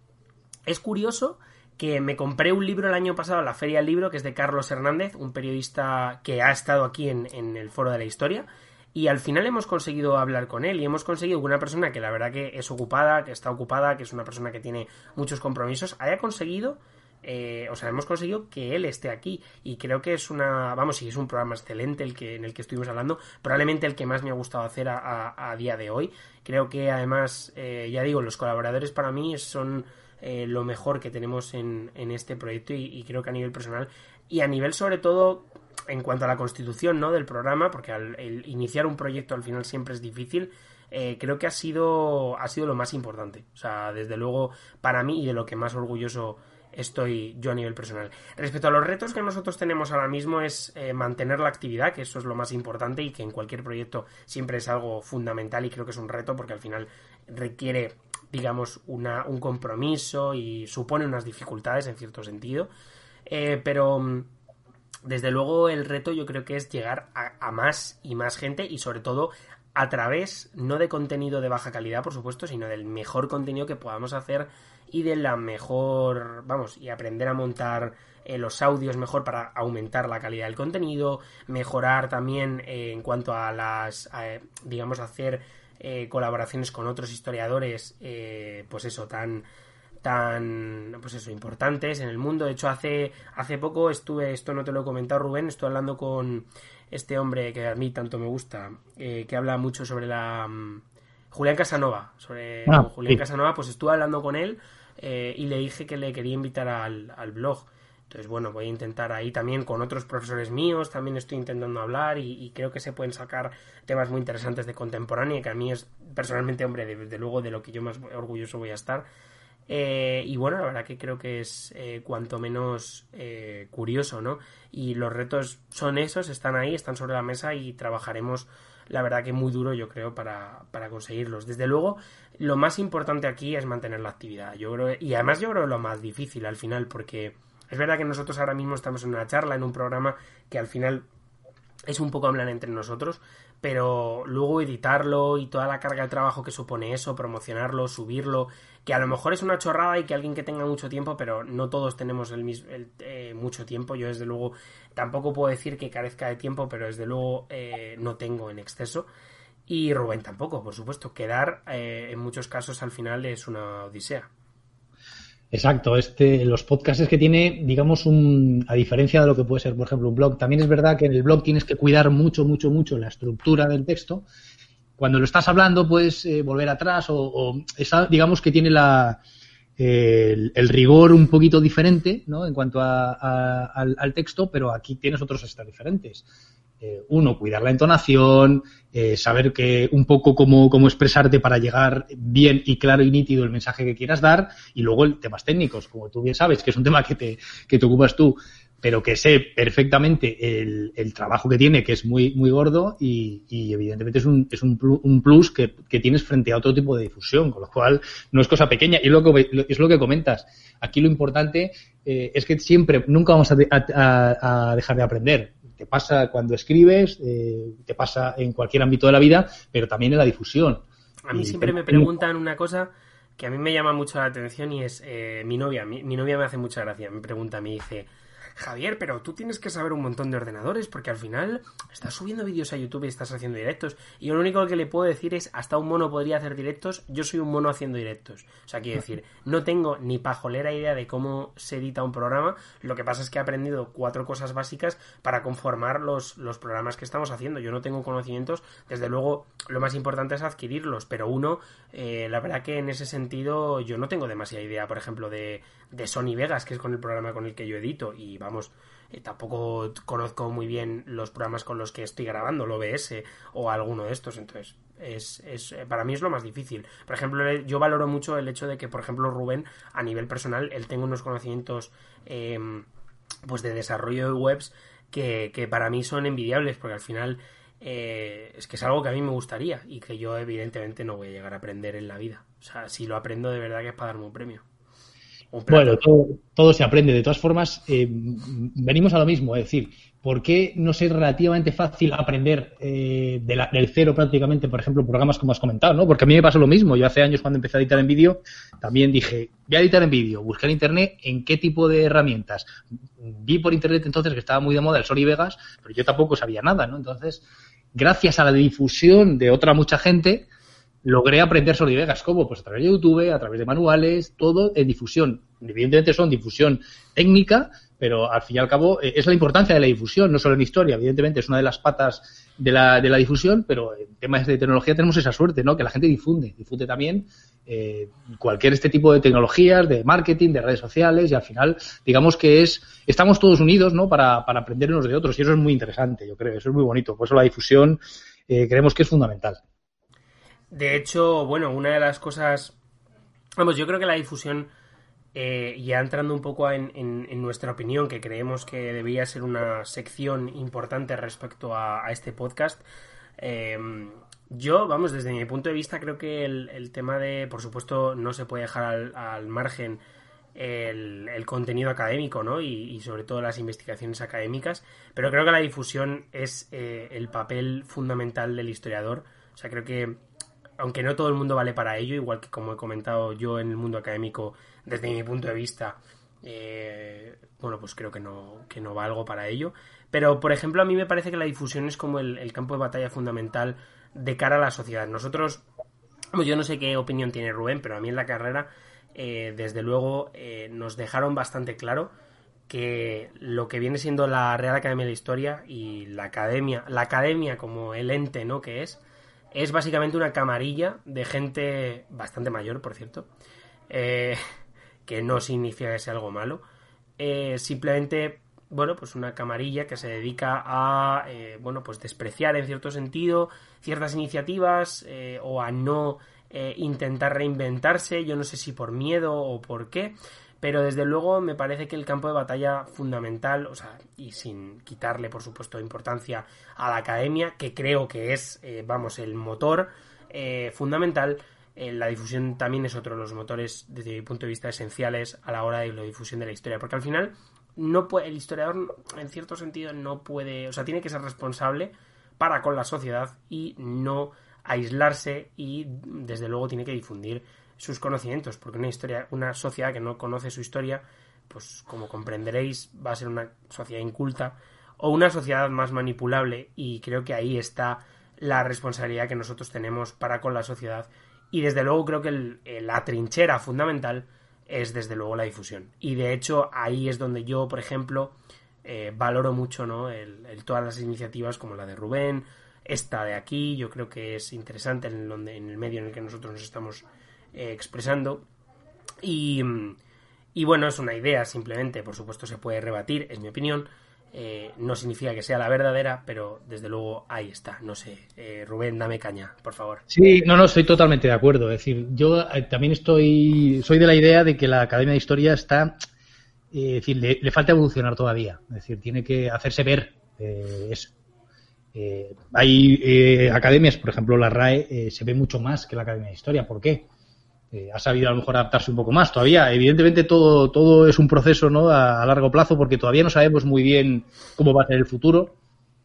es curioso que me compré un libro el año pasado a la Feria del Libro, que es de Carlos Hernández, un periodista que ha estado aquí en, en el Foro de la Historia, y al final hemos conseguido hablar con él y hemos conseguido que una persona que la verdad que es ocupada, que está ocupada, que es una persona que tiene muchos compromisos, haya conseguido, eh, o sea, hemos conseguido que él esté aquí y creo que es una, vamos, sí, es un programa excelente el que en el que estuvimos hablando, probablemente el que más me ha gustado hacer a, día de hoy. Creo que además, eh, ya digo, los colaboradores para mí son eh, lo mejor que tenemos en, en este proyecto y creo que a nivel personal y a nivel sobre todo en cuanto a la constitución ¿no? del programa, porque al iniciar un proyecto al final siempre es difícil, eh, creo que ha sido, ha sido lo más importante. O sea, desde luego, para mí y de lo que más orgulloso estoy yo a nivel personal. Respecto a los retos que nosotros tenemos ahora mismo es eh, mantener la actividad, que eso es lo más importante y que en cualquier proyecto siempre es algo fundamental y creo que es un reto porque al final requiere digamos una, un compromiso y supone unas dificultades en cierto sentido eh, pero mm, desde luego el reto yo creo que es llegar a, más y más gente y sobre todo a través no de contenido de baja calidad, por supuesto, sino del mejor contenido que podamos hacer y de la mejor, vamos, y aprender a montar eh, los audios mejor para aumentar la calidad del contenido, mejorar también eh, en cuanto a las, digamos, hacer eh, colaboraciones con otros historiadores, pues eso, tan tan pues eso importantes en el mundo. De hecho hace hace poco estuve esto no te lo he comentado Rubén estuve hablando con este hombre que a mí tanto me gusta eh, que habla mucho sobre la um, Julián Casanova sobre ah, Julián Casanova pues estuve hablando con él eh, y le dije que le quería invitar al, al, blog. Entonces bueno voy a intentar ahí también con otros profesores míos también estoy intentando hablar y, y creo que se pueden sacar temas muy interesantes de contemporánea que a mí es personalmente hombre desde luego de lo que yo más orgulloso voy a estar eh, y bueno, la verdad que creo que es eh, cuanto menos eh, curioso, ¿no? Y los retos son esos, están ahí, están sobre la mesa y trabajaremos, la verdad que muy duro, yo creo, para, para conseguirlos. Desde luego, lo más importante aquí es mantener la actividad. Yo creo, y además yo creo lo más difícil al final, porque es verdad que nosotros ahora mismo estamos en una charla, en un programa que al final es un poco hablar entre nosotros, pero luego editarlo y toda la carga de trabajo que supone eso, promocionarlo, subirlo, que a lo mejor es una chorrada y que alguien que tenga mucho tiempo, pero no todos tenemos el mismo eh, mucho tiempo. Yo desde luego tampoco puedo decir que carezca de tiempo, pero desde luego eh, no tengo en exceso. Y Rubén tampoco, por supuesto. Quedar eh, en muchos casos al final es una odisea. Exacto, este, los podcasts que tiene, digamos, un, a diferencia de lo que puede ser, por ejemplo, un blog, también es verdad que en el blog tienes que cuidar mucho, mucho, mucho la estructura del texto. Cuando lo estás hablando puedes eh, volver atrás o, digamos que tiene la, el, rigor un poquito diferente, ¿no? En cuanto a, al, texto, pero aquí tienes otros extras diferentes. Eh, uno, cuidar la entonación, eh, saber que un poco cómo, cómo, expresarte para llegar bien y claro y nítido el mensaje que quieras dar, y luego el temas técnicos, como tú bien sabes, que es un tema que te, que te ocupas tú, pero que sé perfectamente el, el trabajo que tiene, que es muy, muy gordo, y, y evidentemente es un, es un, un plus que, que, tienes frente a otro tipo de difusión, con lo cual no es cosa pequeña, y lo que, es lo que comentas. Aquí lo importante eh, es que siempre, nunca vamos a dejar de aprender te pasa cuando escribes, eh, te pasa en cualquier ámbito de la vida, pero también en la difusión. A mí siempre me preguntan una cosa que a mí me llama mucho la atención y es eh, mi novia. Mi, mi, novia me hace mucha gracia. Me pregunta, me dice, Javier, pero tú tienes que saber un montón de ordenadores porque al final estás subiendo vídeos a YouTube y estás haciendo directos. Y yo lo único que le puedo decir es, hasta un mono podría hacer directos, yo soy un mono haciendo directos. O sea, quiero decir, <laughs> no tengo ni pajolera idea de cómo se edita un programa, lo que pasa es que he aprendido cuatro cosas básicas para conformar los, los programas que estamos haciendo. Yo no tengo conocimientos, desde luego lo más importante es adquirirlos, pero uno, eh, la verdad que en ese sentido yo no tengo demasiada idea, por ejemplo, de, de Sony Vegas, que es con el programa con el que yo edito, y vamos, eh, tampoco conozco muy bien los programas con los que estoy grabando, el OBS o alguno de estos, entonces es, es, eh, para mí es lo más difícil. Por ejemplo, yo valoro mucho el hecho de que, por ejemplo, Rubén, a nivel personal, él tenga unos conocimientos eh, pues de desarrollo de webs que, que, para mí son envidiables, porque al final eh, es que es algo que a mí me gustaría y que yo evidentemente no voy a llegar a aprender en la vida. O sea, si lo aprendo de verdad que es para darme un premio. Bueno, todo, se aprende. De todas formas, eh, venimos a lo mismo, es decir, ¿por qué no es relativamente fácil aprender eh, del cero prácticamente, por ejemplo, programas como has comentado, ¿no? Porque a mí me pasó lo mismo. Yo hace años cuando empecé a editar en vídeo, también dije, voy a editar en vídeo, busqué en internet en qué tipo de herramientas. Vi por internet entonces que estaba muy de moda el Sony Vegas, pero yo tampoco sabía nada, ¿no? Entonces, gracias a la difusión de otra mucha gente, logré aprender sobre Vegas. ¿Cómo? Pues a través de YouTube, a través de manuales, todo en difusión. Evidentemente son difusión técnica, pero al fin y al cabo eh, es la importancia de la difusión, no solo en historia, evidentemente es una de las patas de la, de la difusión, pero en temas de tecnología tenemos esa suerte, ¿no? Que la gente difunde, difunde también eh, cualquier este tipo de tecnologías, de marketing, de redes sociales, y al final, digamos que es, estamos todos unidos, ¿no? Para, para aprender unos de otros, y eso es muy interesante, yo creo, eso es muy bonito, por eso la difusión eh, creemos que es fundamental. De hecho, bueno, una de las cosas. Vamos, yo creo que la difusión, eh, ya entrando un poco en, en, nuestra opinión, que creemos que debería ser una sección importante respecto a, este podcast. Em, yo, vamos, desde mi punto de vista, creo que el, tema de, por supuesto, no se puede dejar al, margen el, contenido académico, ¿no? Y, sobre todo las investigaciones académicas, pero creo que la difusión es eh, el papel fundamental del historiador. O sea, creo que aunque no todo el mundo vale para ello, igual que como he comentado yo en el mundo académico, desde mi punto de vista, eh, bueno, pues creo que no, que no para ello. Pero, por ejemplo, a mí me parece que la difusión es como el, campo de batalla fundamental de cara a la sociedad. Nosotros, yo no sé qué opinión tiene Rubén, pero a mí en la carrera, eh, desde luego, eh, nos dejaron bastante claro que lo que viene siendo la Real Academia de la Historia y la academia, la academia como el ente, ¿no? que es, es básicamente una camarilla de gente bastante mayor, por cierto, eh, <laughs> que no significa que sea algo malo. Eh, simplemente, bueno, pues una camarilla que se dedica a, eh, bueno, pues despreciar en cierto sentido ciertas iniciativas o a no intentar reinventarse, yo no sé si por miedo o por qué, pero desde luego me parece que el campo de batalla fundamental, o sea, y sin quitarle por supuesto importancia a la academia, que creo que es, eh, vamos, el motor eh, fundamental, eh, la difusión también es otro de los motores, desde mi punto de vista, esenciales a la hora de la difusión de la historia, porque al final no puede, el historiador en cierto sentido no puede, o sea, tiene que ser responsable para con la sociedad y no aislarse y desde luego tiene que difundir sus conocimientos, porque una historia, una sociedad que no conoce su historia, pues como comprenderéis, va a ser una sociedad inculta o una sociedad más manipulable y creo que ahí está la responsabilidad que nosotros tenemos para con la sociedad. Y desde luego creo que la trinchera fundamental es desde luego la difusión. Y de hecho ahí es donde yo por ejemplo eh, valoro mucho ¿no? el, todas las iniciativas como la de Rubén esta de aquí. Yo creo que es interesante en el, en el medio en el que nosotros nos estamos eh, expresando. Y, y, bueno, es una idea simplemente, por supuesto se puede rebatir, es mi opinión. Eh, no significa que sea la verdadera, pero desde luego ahí está. No sé, eh, Rubén, dame caña, por favor. Sí, no, no, estoy totalmente de acuerdo. Es decir, yo también estoy, soy de la idea de que la Academia de Historia está, es decir, le, falta evolucionar todavía. Es decir, tiene que hacerse ver eso. hay academias, por ejemplo, la RAE se ve mucho más que la Academia de Historia. ¿Por qué? Eh, ha sabido a lo mejor adaptarse un poco más todavía. Evidentemente todo, todo es un proceso ¿no? a, largo plazo porque todavía no sabemos muy bien cómo va a ser el futuro.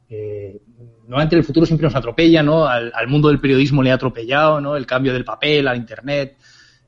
Eh, normalmente el futuro siempre nos atropella, ¿no? Al, mundo del periodismo le ha atropellado, ¿no? El cambio del papel al Internet.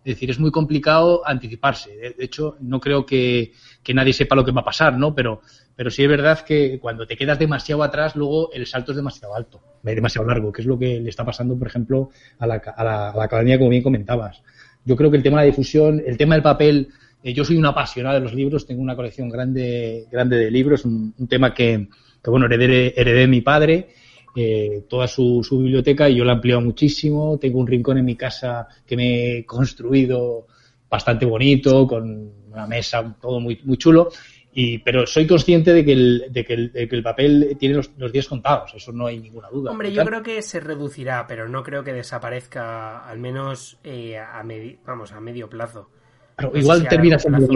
Es decir, es muy complicado anticiparse. De, hecho, no creo que, nadie sepa lo que va a pasar, ¿no? Pero, pero sí es verdad que cuando te quedas demasiado atrás, luego el salto es demasiado alto, demasiado largo, que es lo que le está pasando, por ejemplo, a la, a la, a la academia, como bien comentabas yo creo que el tema de la difusión, el tema del papel, eh, yo soy un apasionado de los libros, tengo una colección grande, grande de libros, un, tema que, bueno, heredé, heredé mi padre, eh, toda su, biblioteca y yo la he ampliado muchísimo, tengo un rincón en mi casa que me he construido bastante bonito, con una mesa, todo muy, muy chulo. Y, pero soy consciente de que el, de que el, de que el papel tiene los, los, días contados, eso no hay ninguna duda. Hombre, yo creo que se reducirá, pero no creo que desaparezca, al menos eh, a, vamos, a medio plazo. igual termina siendo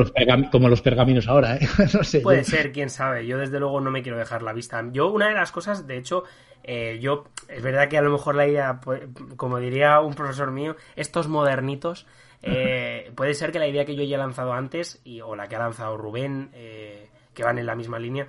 como los pergaminos ahora, ¿eh? <laughs> no sé. Puede ser, quién sabe. Yo desde luego no me quiero dejar la vista. Yo una de las cosas, de hecho, eh, yo es verdad que a lo mejor la idea, pues, como diría un profesor mío, estos modernitos Eh, puede ser que la idea que yo haya lanzado antes, y, o la que ha lanzado Rubén, eh, que van en la misma línea,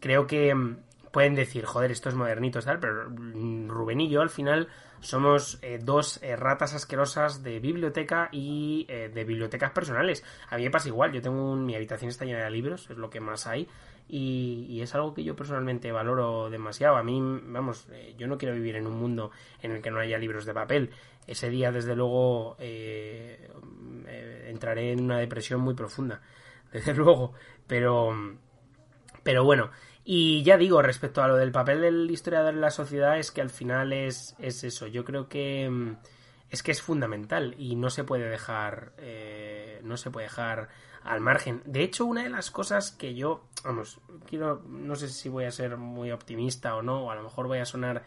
creo que mm, pueden decir, joder, esto es modernito, tal, pero mm, Rubén y yo al final somos eh, dos ratas asquerosas de biblioteca y de bibliotecas personales. A mí me pasa igual, yo tengo mi habitación está llena de libros, es lo que más hay, y, es algo que yo personalmente valoro demasiado. A mí, vamos, eh, yo no quiero vivir en un mundo en el que no haya libros de papel. Ese día, desde luego, eh, eh, entraré en una depresión muy profunda, <laughs> desde luego. Pero, pero bueno, y ya digo, respecto a lo del papel del historiador en la sociedad, es que al final es, es eso. Yo creo que mm, es que es fundamental y no se puede dejar, no se puede dejar al margen. De hecho, una de las cosas que yo, vamos, quiero, no sé si voy a ser muy optimista o no, o a lo mejor voy a sonar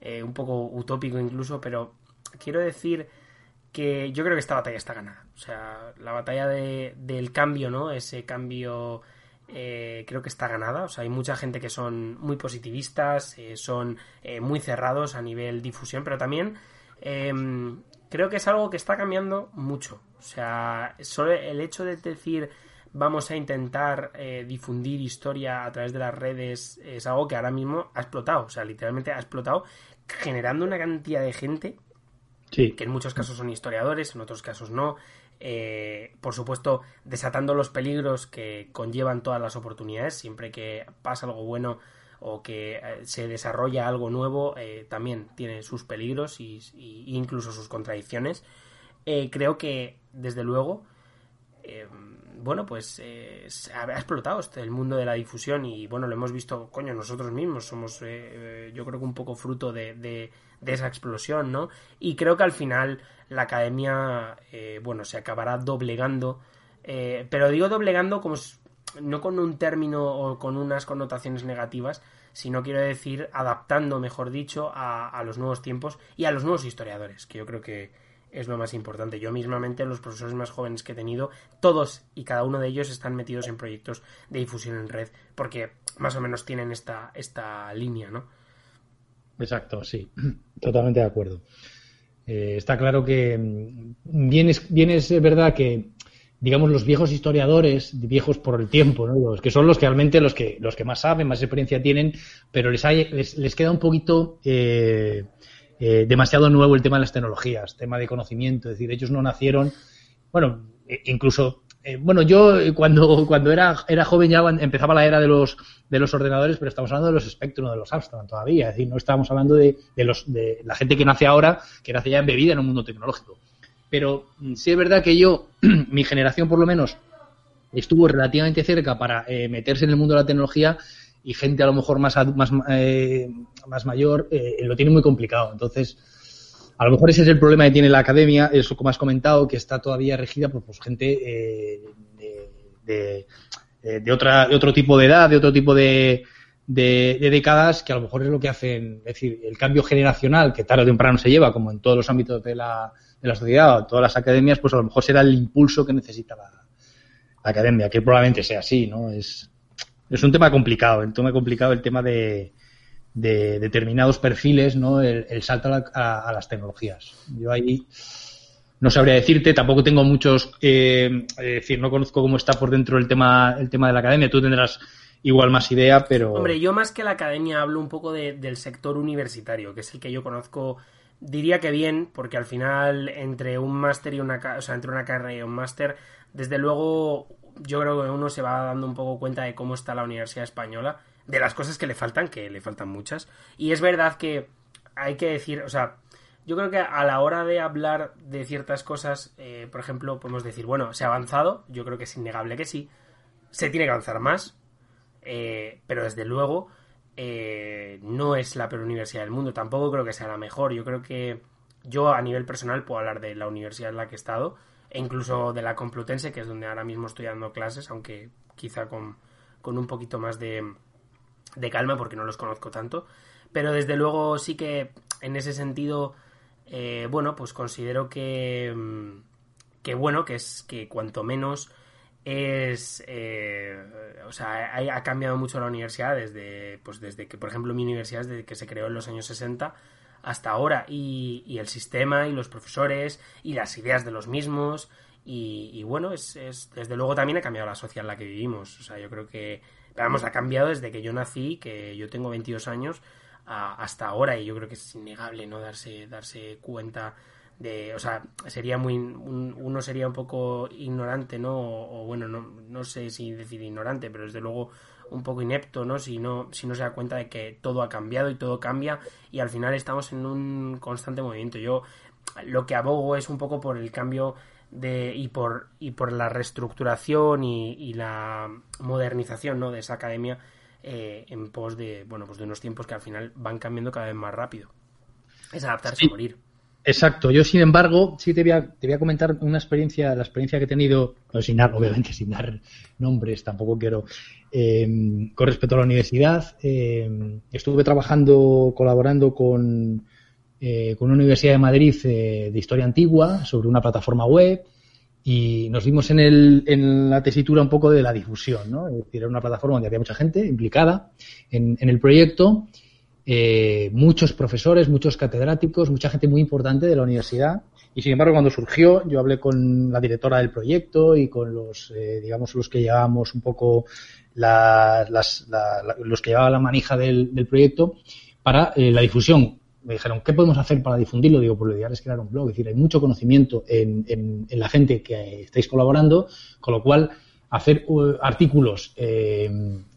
eh, un poco utópico incluso, pero quiero decir que yo creo que esta batalla está ganada. O sea, la batalla de, del cambio, ¿no? Ese cambio eh, creo que está ganada. O sea, hay mucha gente que son muy positivistas, eh, son muy cerrados a nivel difusión, pero también em, creo que es algo que está cambiando mucho. O sea, solo el hecho de decir vamos a intentar eh, difundir historia a través de las redes es algo que ahora mismo ha explotado. O sea, literalmente ha explotado, generando una cantidad de gente que en muchos casos son historiadores, en otros casos no. Eh, por supuesto, desatando los peligros que conllevan todas las oportunidades. Siempre que pasa algo bueno o que eh, se desarrolla algo nuevo, eh, también tiene sus peligros y, incluso sus contradicciones. Eh, creo que, desde luego, bueno, pues ha explotado este, el mundo de la difusión y, bueno, lo hemos visto, coño, nosotros mismos somos, yo creo que un poco fruto de, de, esa explosión, ¿no? Y creo que al final la academia, bueno, se acabará doblegando, pero digo doblegando como no con un término o con unas connotaciones negativas, sino quiero decir adaptando, mejor dicho, a, los nuevos tiempos y a los nuevos historiadores, que yo creo que es lo más importante. Yo mismamente, los profesores más jóvenes que he tenido, todos y cada uno de ellos están metidos en proyectos de difusión en red, porque más o menos tienen esta, esta línea, ¿no? Exacto, sí, <clears throat> totalmente de acuerdo. Eh, está claro que mm, bien es, bien es verdad que digamos, los viejos historiadores, viejos por el tiempo, ¿no? los que son los que realmente los que, los que más saben, más experiencia tienen, pero les, hay, les, queda un poquito eh, eh, demasiado nuevo el tema de las tecnologías, tema de conocimiento, es decir, ellos no nacieron, bueno, e, incluso, eh, bueno, yo cuando, <laughs> cuando era, era joven ya empezaba la era de los, de los ordenadores, pero estamos hablando de los Spectrum, de los Amstrad todavía, es decir, no estamos hablando de, de, los, de la gente que nace ahora, que nace ya embebida en un mundo tecnológico pero mm, sí es verdad que yo, <clears throat> mi generación por lo menos, estuvo relativamente cerca para eh, meterse en el mundo de la tecnología y gente a lo mejor más, más, eh, más mayor eh, lo tiene muy complicado. Entonces, a lo mejor ese es el problema que tiene la academia, eso como has comentado, que está todavía regida por pues, gente de, de, otra, de otro tipo de edad, de otro tipo de, de, décadas que a lo mejor es lo que hacen, es decir, el cambio generacional que tarde o temprano se lleva, como en todos los ámbitos de la, de la sociedad o todas las academias, pues a lo mejor será el impulso que necesita la, academia, que probablemente sea así, ¿no? Es, es un tema complicado, un tema complicado el tema de, de determinados perfiles, ¿no? El, salto a, las tecnologías. Yo ahí no sabría decirte, tampoco tengo muchos, eh, es decir, no conozco cómo está por dentro el tema, el tema de la academia. Tú tendrás igual más idea, pero. Hombre, yo más que la academia hablo un poco del sector universitario, que es el que yo conozco diría que bien, porque al final entre un máster y una, o sea, entre una carrera y un máster, desde luego yo creo que uno se va dando un poco cuenta de cómo está la Universidad Española, de las cosas que le faltan, que le faltan muchas. Y es verdad que hay que decir, o sea, yo creo que a la hora de hablar de ciertas cosas, eh, por ejemplo, podemos decir, bueno, se ha avanzado, yo creo que es innegable que sí, se tiene que avanzar más, eh, pero desde luego eh, no es la peor universidad del mundo, tampoco creo que sea la mejor. Yo creo que yo a nivel personal puedo hablar de la universidad en la que he estado e incluso de la Complutense, que es donde ahora mismo estoy dando clases, aunque quizá con, un poquito más de, de calma porque no los conozco tanto. Pero desde luego sí que en ese sentido, eh, bueno, pues considero que, mm, que bueno, que es que cuanto menos es eh, o sea ha, cambiado mucho la universidad desde pues desde que por ejemplo mi universidad desde que se creó en los años 60 hasta ahora y, el sistema y los profesores y las ideas de los mismos y, bueno, es, es, desde luego también ha cambiado la sociedad en la que vivimos. O sea, yo creo que, vamos, ha cambiado desde que yo nací, que yo tengo 22 años, hasta ahora y yo creo que es innegable no darse, darse cuenta de, o sea, sería muy, uno sería un poco ignorante, ¿no? O, bueno, no, no sé si decir ignorante, pero desde luego un poco inepto, ¿no? Si no, si no se da cuenta de que todo ha cambiado y todo cambia y al final estamos en un constante movimiento. Yo lo que abogo es un poco por el cambio de, y por y por la reestructuración y, la modernización ¿no? de esa academia eh, en pos de bueno pues de unos tiempos que al final van cambiando cada vez más rápido es adaptarse a morir Exacto. Yo, sin embargo, sí te voy, a, te voy a comentar una experiencia, la experiencia que he tenido, sin dar, obviamente sin dar nombres, tampoco quiero, eh, con respecto a la universidad. Eh, estuve trabajando, colaborando con, eh, con una universidad de Madrid de historia antigua sobre una plataforma web y nos vimos en, el, en la tesitura un poco de la difusión, ¿no? Es decir, era una plataforma donde había mucha gente implicada en, en el proyecto eh, muchos profesores, muchos catedráticos, mucha gente muy importante de la universidad. Y sin embargo, cuando surgió, yo hablé con la directora del proyecto y con los, eh, digamos, los que llevábamos un poco las, los que llevaban la manija del, proyecto para eh, la difusión. Me dijeron, ¿qué podemos hacer para difundirlo? Digo, pues lo ideal es crear un blog. Es decir, hay mucho conocimiento en, en, en la gente que estáis colaborando, con lo cual hacer uh, artículos eh,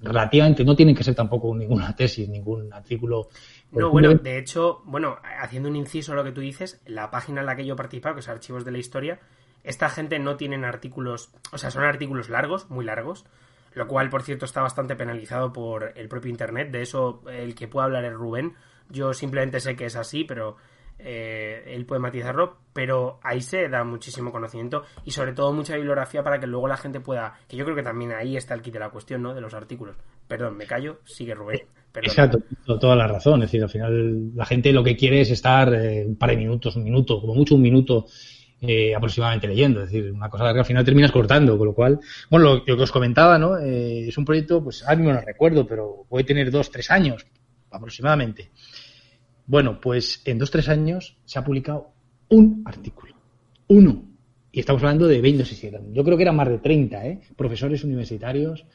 relativamente, no tienen que ser tampoco <laughs> ninguna tesis, ningún artículo. No, bueno, de hecho, bueno, haciendo un inciso a lo que tú dices, la página en la que yo he participado, que es Archivos de la Historia, esta gente no tienen artículos, o sea, son artículos largos, muy largos, lo cual, por cierto, está bastante penalizado por el propio Internet. De eso, el que pueda hablar es Rubén. Yo simplemente sé que es así, pero eh, él puede matizarlo, pero ahí se da muchísimo conocimiento y sobre todo mucha bibliografía para que luego la gente pueda, que yo creo que también ahí está el kit de la cuestión, ¿no? De los artículos. Perdón, me callo, sigue Rubén. <laughs> Exacto, toda la razón. Es decir, al final la gente lo que quiere es estar eh, un par de minutos, un minuto, como mucho un minuto eh, aproximadamente leyendo. Es decir, una cosa que al final terminas cortando, con lo cual, bueno, lo, que os comentaba, ¿no? es un proyecto, pues ahora mismo no recuerdo, pero puede tener dos, tres años aproximadamente. Bueno, pues en dos tres años se ha publicado un artículo. Uno. Y estamos hablando de 20, si Yo creo que eran más de 30, ¿eh? Profesores universitarios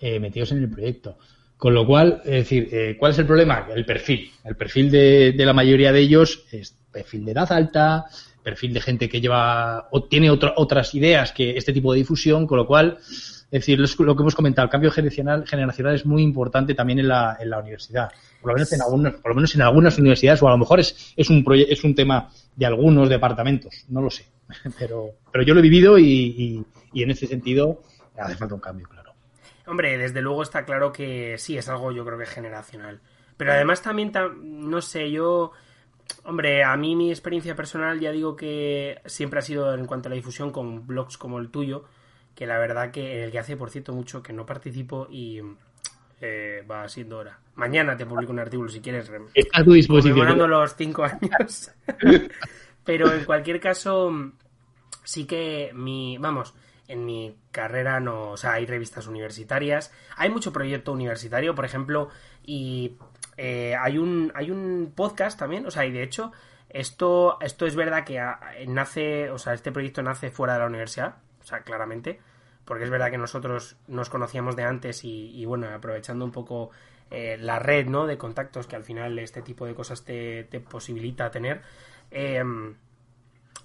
eh, metidos en el proyecto. Con lo cual, es decir, eh, ¿cuál es el problema? El perfil. El perfil de, la mayoría de ellos es perfil de edad alta, perfil de gente que lleva o tiene otras ideas que este tipo de difusión, con lo cual, es decir, lo que hemos comentado, el cambio generacional, generacional es muy importante también en la, en la universidad por lo menos en algunas, por lo menos en algunas universidades, o a lo mejor es, es un es un tema de algunos departamentos, no lo sé. <laughs> Pero, pero yo lo he vivido y, y, en ese sentido hace falta un cambio, claro. Hombre, desde luego está claro que sí, es algo yo creo que generacional. Pero además también, no sé, yo... Hombre, a mí mi experiencia personal ya digo que siempre ha sido en cuanto a la difusión con blogs como el tuyo, que la verdad que el que hace, por cierto, mucho que no participo y eh, va siendo hora. Mañana te publico un artículo si quieres. Está a tu disposición. los cinco años. <laughs> Pero en cualquier caso, sí que mi. Vamos, en mi carrera no. O sea, hay revistas universitarias. Hay mucho proyecto universitario, por ejemplo, y eh, hay, un, hay un podcast también. O sea, y de hecho, esto, esto es verdad que nace. O sea, este proyecto nace fuera de la universidad. O sea, claramente porque es verdad que nosotros nos conocíamos de antes y, bueno, aprovechando un poco eh, la red ¿no? de contactos que al final este tipo de cosas te, posibilita tener. Em,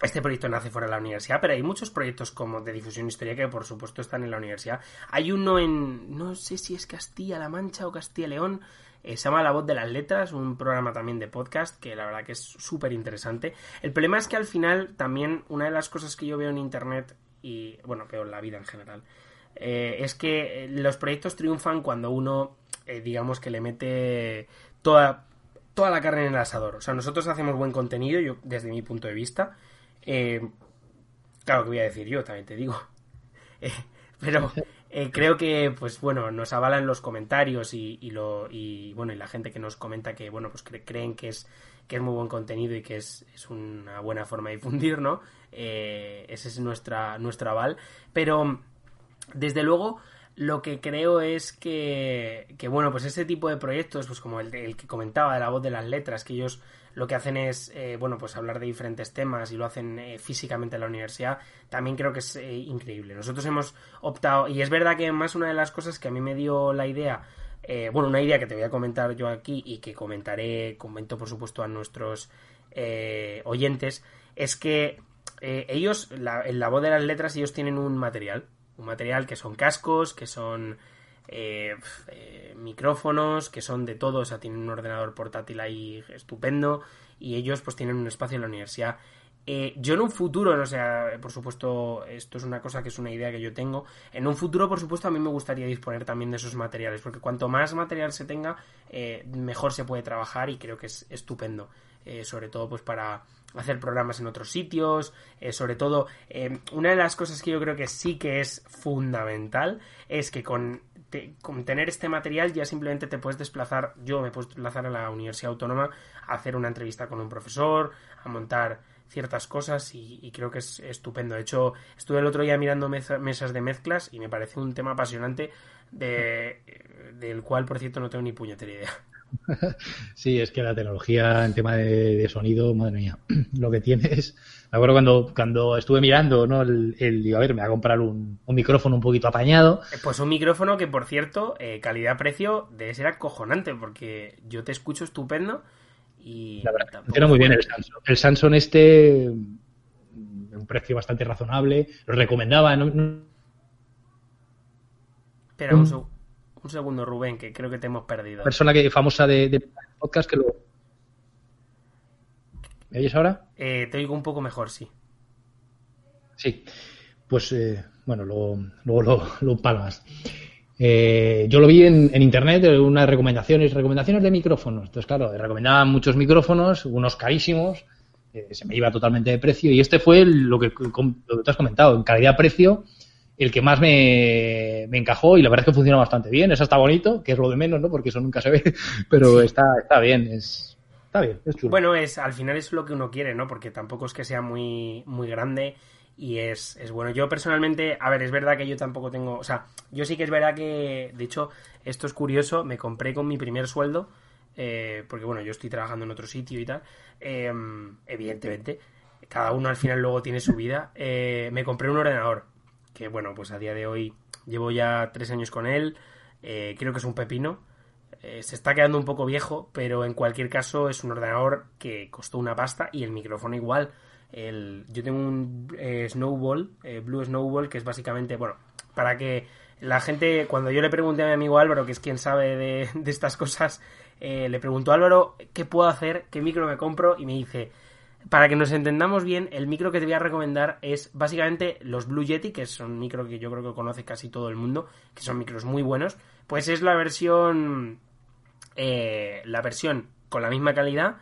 este proyecto nace fuera de la universidad, pero hay muchos proyectos como de difusión histórica que por supuesto están en la universidad. Hay uno en, no sé si es Castilla-La Mancha o Castilla-León, eh, se llama La Voz de las Letras, un programa también de podcast que la verdad que es súper interesante. El problema es que al final también una de las cosas que yo veo en Internet y, bueno, peor la vida en general, eh, es que eh, los proyectos triunfan cuando uno, eh, digamos que le mete toda, toda la carne en el asador. O sea, nosotros hacemos buen contenido, yo desde mi punto de vista. claro que voy a decir yo, también te digo. <laughs> pero creo que, pues bueno, nos avalan los comentarios y, lo, y, bueno, y la gente que nos comenta que, bueno, pues creen que es que es muy buen contenido y que es, es una buena forma de difundir, ¿no? Eh, ese es nuestra, nuestro aval. Pero, desde luego, lo que creo es que, que bueno, pues este tipo de proyectos, pues como el, que comentaba de la voz de las letras, que ellos lo que hacen es, eh, bueno, pues hablar de diferentes temas y lo hacen eh, físicamente en la universidad, también creo que es eh, increíble. Nosotros hemos optado, y es verdad que más una de las cosas que a mí me dio la idea, eh, bueno, una idea que te voy a comentar yo aquí y que comentaré, comento por supuesto a nuestros oyentes, es que ellos, la, en la voz de las letras, ellos tienen un material, un material que son cascos, que son eh, eh, micrófonos, que son de todo, o sea, tienen un ordenador portátil ahí estupendo y ellos pues tienen un espacio en la universidad. Eh, yo en un futuro, no sea, por supuesto, esto es una cosa que es una idea que yo tengo. En un futuro, por supuesto, a mí me gustaría disponer también de esos materiales, porque cuanto más material se tenga, eh, mejor se puede trabajar y creo que es estupendo. Eh, sobre todo, pues para hacer programas en otros sitios, eh, sobre todo, eh, una de las cosas que yo creo que sí que es fundamental es que con, con, tener este material ya simplemente te puedes desplazar, yo me puedo desplazar a la Universidad Autónoma a hacer una entrevista con un profesor, a montar ciertas cosas y, y creo que es estupendo. De hecho, estuve el otro día mirando mesa, mesas de mezclas y me parece un tema apasionante de, del cual, por cierto, no tengo ni puñetera idea. <laughs> Sí, es que la tecnología en tema de, de, sonido, madre mía, <clears throat> lo que tienes. Me acuerdo cuando, cuando estuve mirando, ¿no? El, el digo, a ver, me voy a comprar un, un, micrófono un poquito apañado. Pues un micrófono que, por cierto, eh, calidad-precio debe ser acojonante, porque yo te escucho estupendo y. La verdad, funciona muy bien el Samsung. El Samsung este, un precio bastante razonable, lo recomendaba. ¿no? Espera un segundo. Un segundo, Rubén, que creo que te hemos perdido. Persona que famosa de, de podcast que lo. ¿Me oyes ahora? Eh, te oigo un poco mejor, sí. Sí. Pues, eh, bueno, luego, luego lo, lo palmas. Eh, yo lo vi en, en, internet, unas recomendaciones, recomendaciones de micrófonos. Entonces, claro, recomendaban muchos micrófonos, unos carísimos, eh, se me iba totalmente de precio. Y este fue lo que, lo que te has comentado, en calidad-precio, el que más me, me, encajó y la verdad es que funciona bastante bien. Eso está bonito, que es lo de menos, ¿no? Porque eso nunca se ve, <laughs> pero está, está bien, es, está bien, es chulo. Bueno, es, al final es lo que uno quiere, ¿no? Porque tampoco es que sea muy, muy grande y es, es bueno. Yo personalmente, a ver, es verdad que yo tampoco tengo, o sea, yo sí que es verdad que, de hecho, esto es curioso, me compré con mi primer sueldo, eh, porque bueno, yo estoy trabajando en otro sitio y tal, eh, evidentemente, cada uno al final luego tiene su vida, eh, me compré un ordenador que bueno, pues a día de hoy llevo ya tres años con él, eh, creo que es un pepino, eh, se está quedando un poco viejo, pero en cualquier caso es un ordenador que costó una pasta y el micrófono igual. El, yo tengo un eh, Snowball, eh, Blue Snowball, que es básicamente, bueno, para que la gente, cuando yo le pregunté a mi amigo Álvaro, que es quien sabe de, <laughs> estas cosas, le preguntó a Álvaro qué puedo hacer, qué micro me compro, y me dice, para que nos entendamos bien, el micro que te voy a recomendar es básicamente los Blue Yeti, que son micro que yo creo que conoce casi todo el mundo, que son micros muy buenos. Pues es la versión. Eh, la versión con la misma calidad,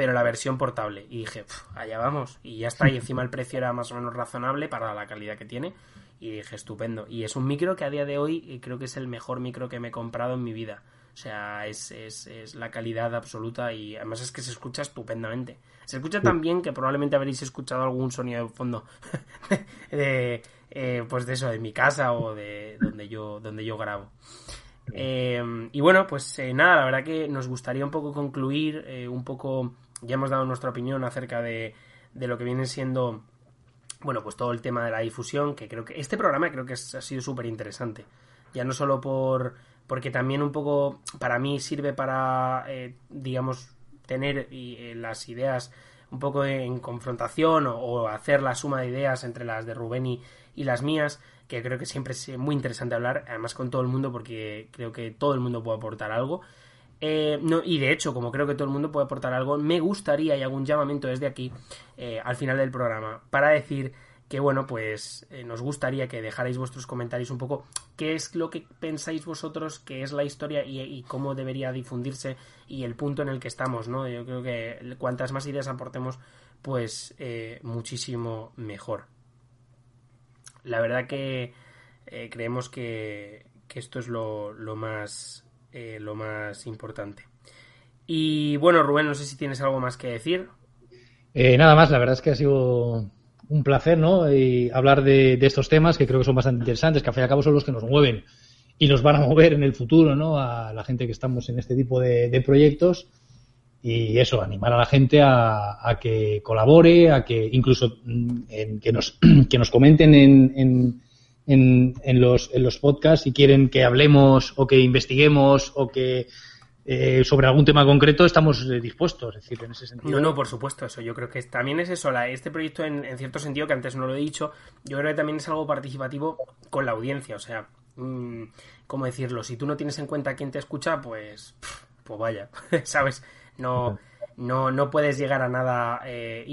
pero la versión portable. Y dije, allá vamos. Y ya está. Y encima el <laughs> precio era más o menos razonable para la calidad que tiene. Y dije, estupendo. Y es un micro que a día de hoy creo que es el mejor micro que me he comprado en mi vida. O sea, es, es, es, la calidad absoluta y además es que se escucha estupendamente. Se escucha tan bien que probablemente habréis escuchado algún sonido de fondo <laughs> de, eh, pues de eso, de mi casa o de donde yo, donde yo grabo. Eh, y bueno, pues eh, nada, la verdad que nos gustaría un poco concluir, eh, un poco, ya hemos dado nuestra opinión acerca de, de lo que viene siendo, bueno, pues todo el tema de la difusión, que creo que este programa creo que ha sido súper interesante. Ya no solo por porque también un poco para mí sirve para, eh, digamos, tener y, eh, las ideas un poco en confrontación o, o, hacer la suma de ideas entre las de Rubén y, y, las mías, que creo que siempre es muy interesante hablar, además con todo el mundo, porque creo que todo el mundo puede aportar algo. Eh, no, y de hecho, como creo que todo el mundo puede aportar algo, me gustaría, y un llamamiento desde aquí, eh, al final del programa, para decir que bueno, pues eh, nos gustaría que dejarais vuestros comentarios un poco qué es lo que pensáis vosotros que es la historia y, y, cómo debería difundirse y el punto en el que estamos, ¿no? Yo creo que cuantas más ideas aportemos, pues muchísimo mejor. La verdad que creemos que, que, esto es lo, lo más eh, lo más importante. Y bueno, Rubén, no sé si tienes algo más que decir. Eh, nada más, la verdad es que ha sido un placer, ¿no? Hablar de, estos temas que creo que son bastante interesantes, que al fin y al cabo son los que nos mueven y nos van a mover en el futuro, ¿no? A la gente que estamos en este tipo de, proyectos y eso, animar a la gente a, que colabore, a que incluso mm, en, que, nos, <clears throat> que nos comenten en, en, en, en, los, en los podcasts si quieren que hablemos o que investiguemos o que eh, sobre algún tema concreto estamos eh, dispuestos, es decir, en ese sentido. No, no, por supuesto, eso. Yo creo que también es eso, la, este proyecto en, cierto sentido, que antes no lo he dicho, yo creo que también es algo participativo con la audiencia, o sea, mmm, ¿cómo decirlo? Si tú no tienes en cuenta quién te escucha, pues, pues vaya, <laughs> ¿sabes? No, no, no puedes llegar a nada, eh,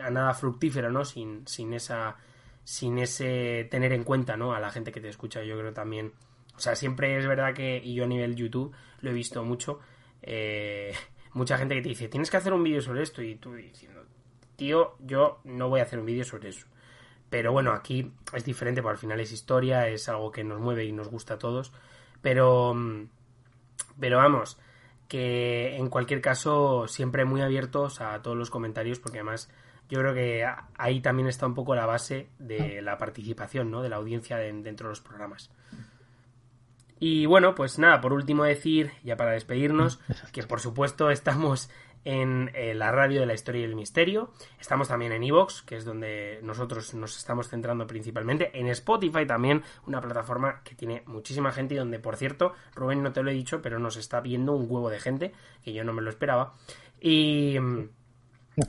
a nada fructífero, ¿no? Sin, sin esa, sin ese tener en cuenta, ¿no? A la gente que te escucha, yo creo también o sea, siempre es verdad que, y yo a nivel YouTube lo he visto mucho, eh, <laughs> mucha gente que te dice, tienes que hacer un vídeo sobre esto, y tú diciendo, tío, yo no voy a hacer un vídeo sobre eso. Pero bueno, aquí es diferente, porque al final es historia, es algo que nos mueve y nos gusta a todos. Pero, pero vamos, que en cualquier caso, siempre muy abiertos a todos los comentarios, porque además yo creo que ahí también está un poco la base de la participación, ¿no? De la audiencia dentro de los programas. Y bueno, pues nada, por último decir, ya para despedirnos, que por supuesto estamos en eh, la radio de la historia y el misterio. Estamos también en Evox, que es donde nosotros nos estamos centrando principalmente. En Spotify también, una plataforma que tiene muchísima gente y donde, por cierto, Rubén no te lo he dicho, pero nos está viendo un huevo de gente, que yo no me lo esperaba. Y,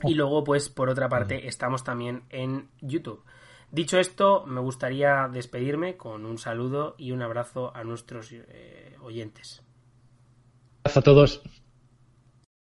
y luego, pues, por otra parte, estamos también en YouTube. Dicho esto, me gustaría despedirme con un saludo y un abrazo a nuestros eh, oyentes. Gracias a todos.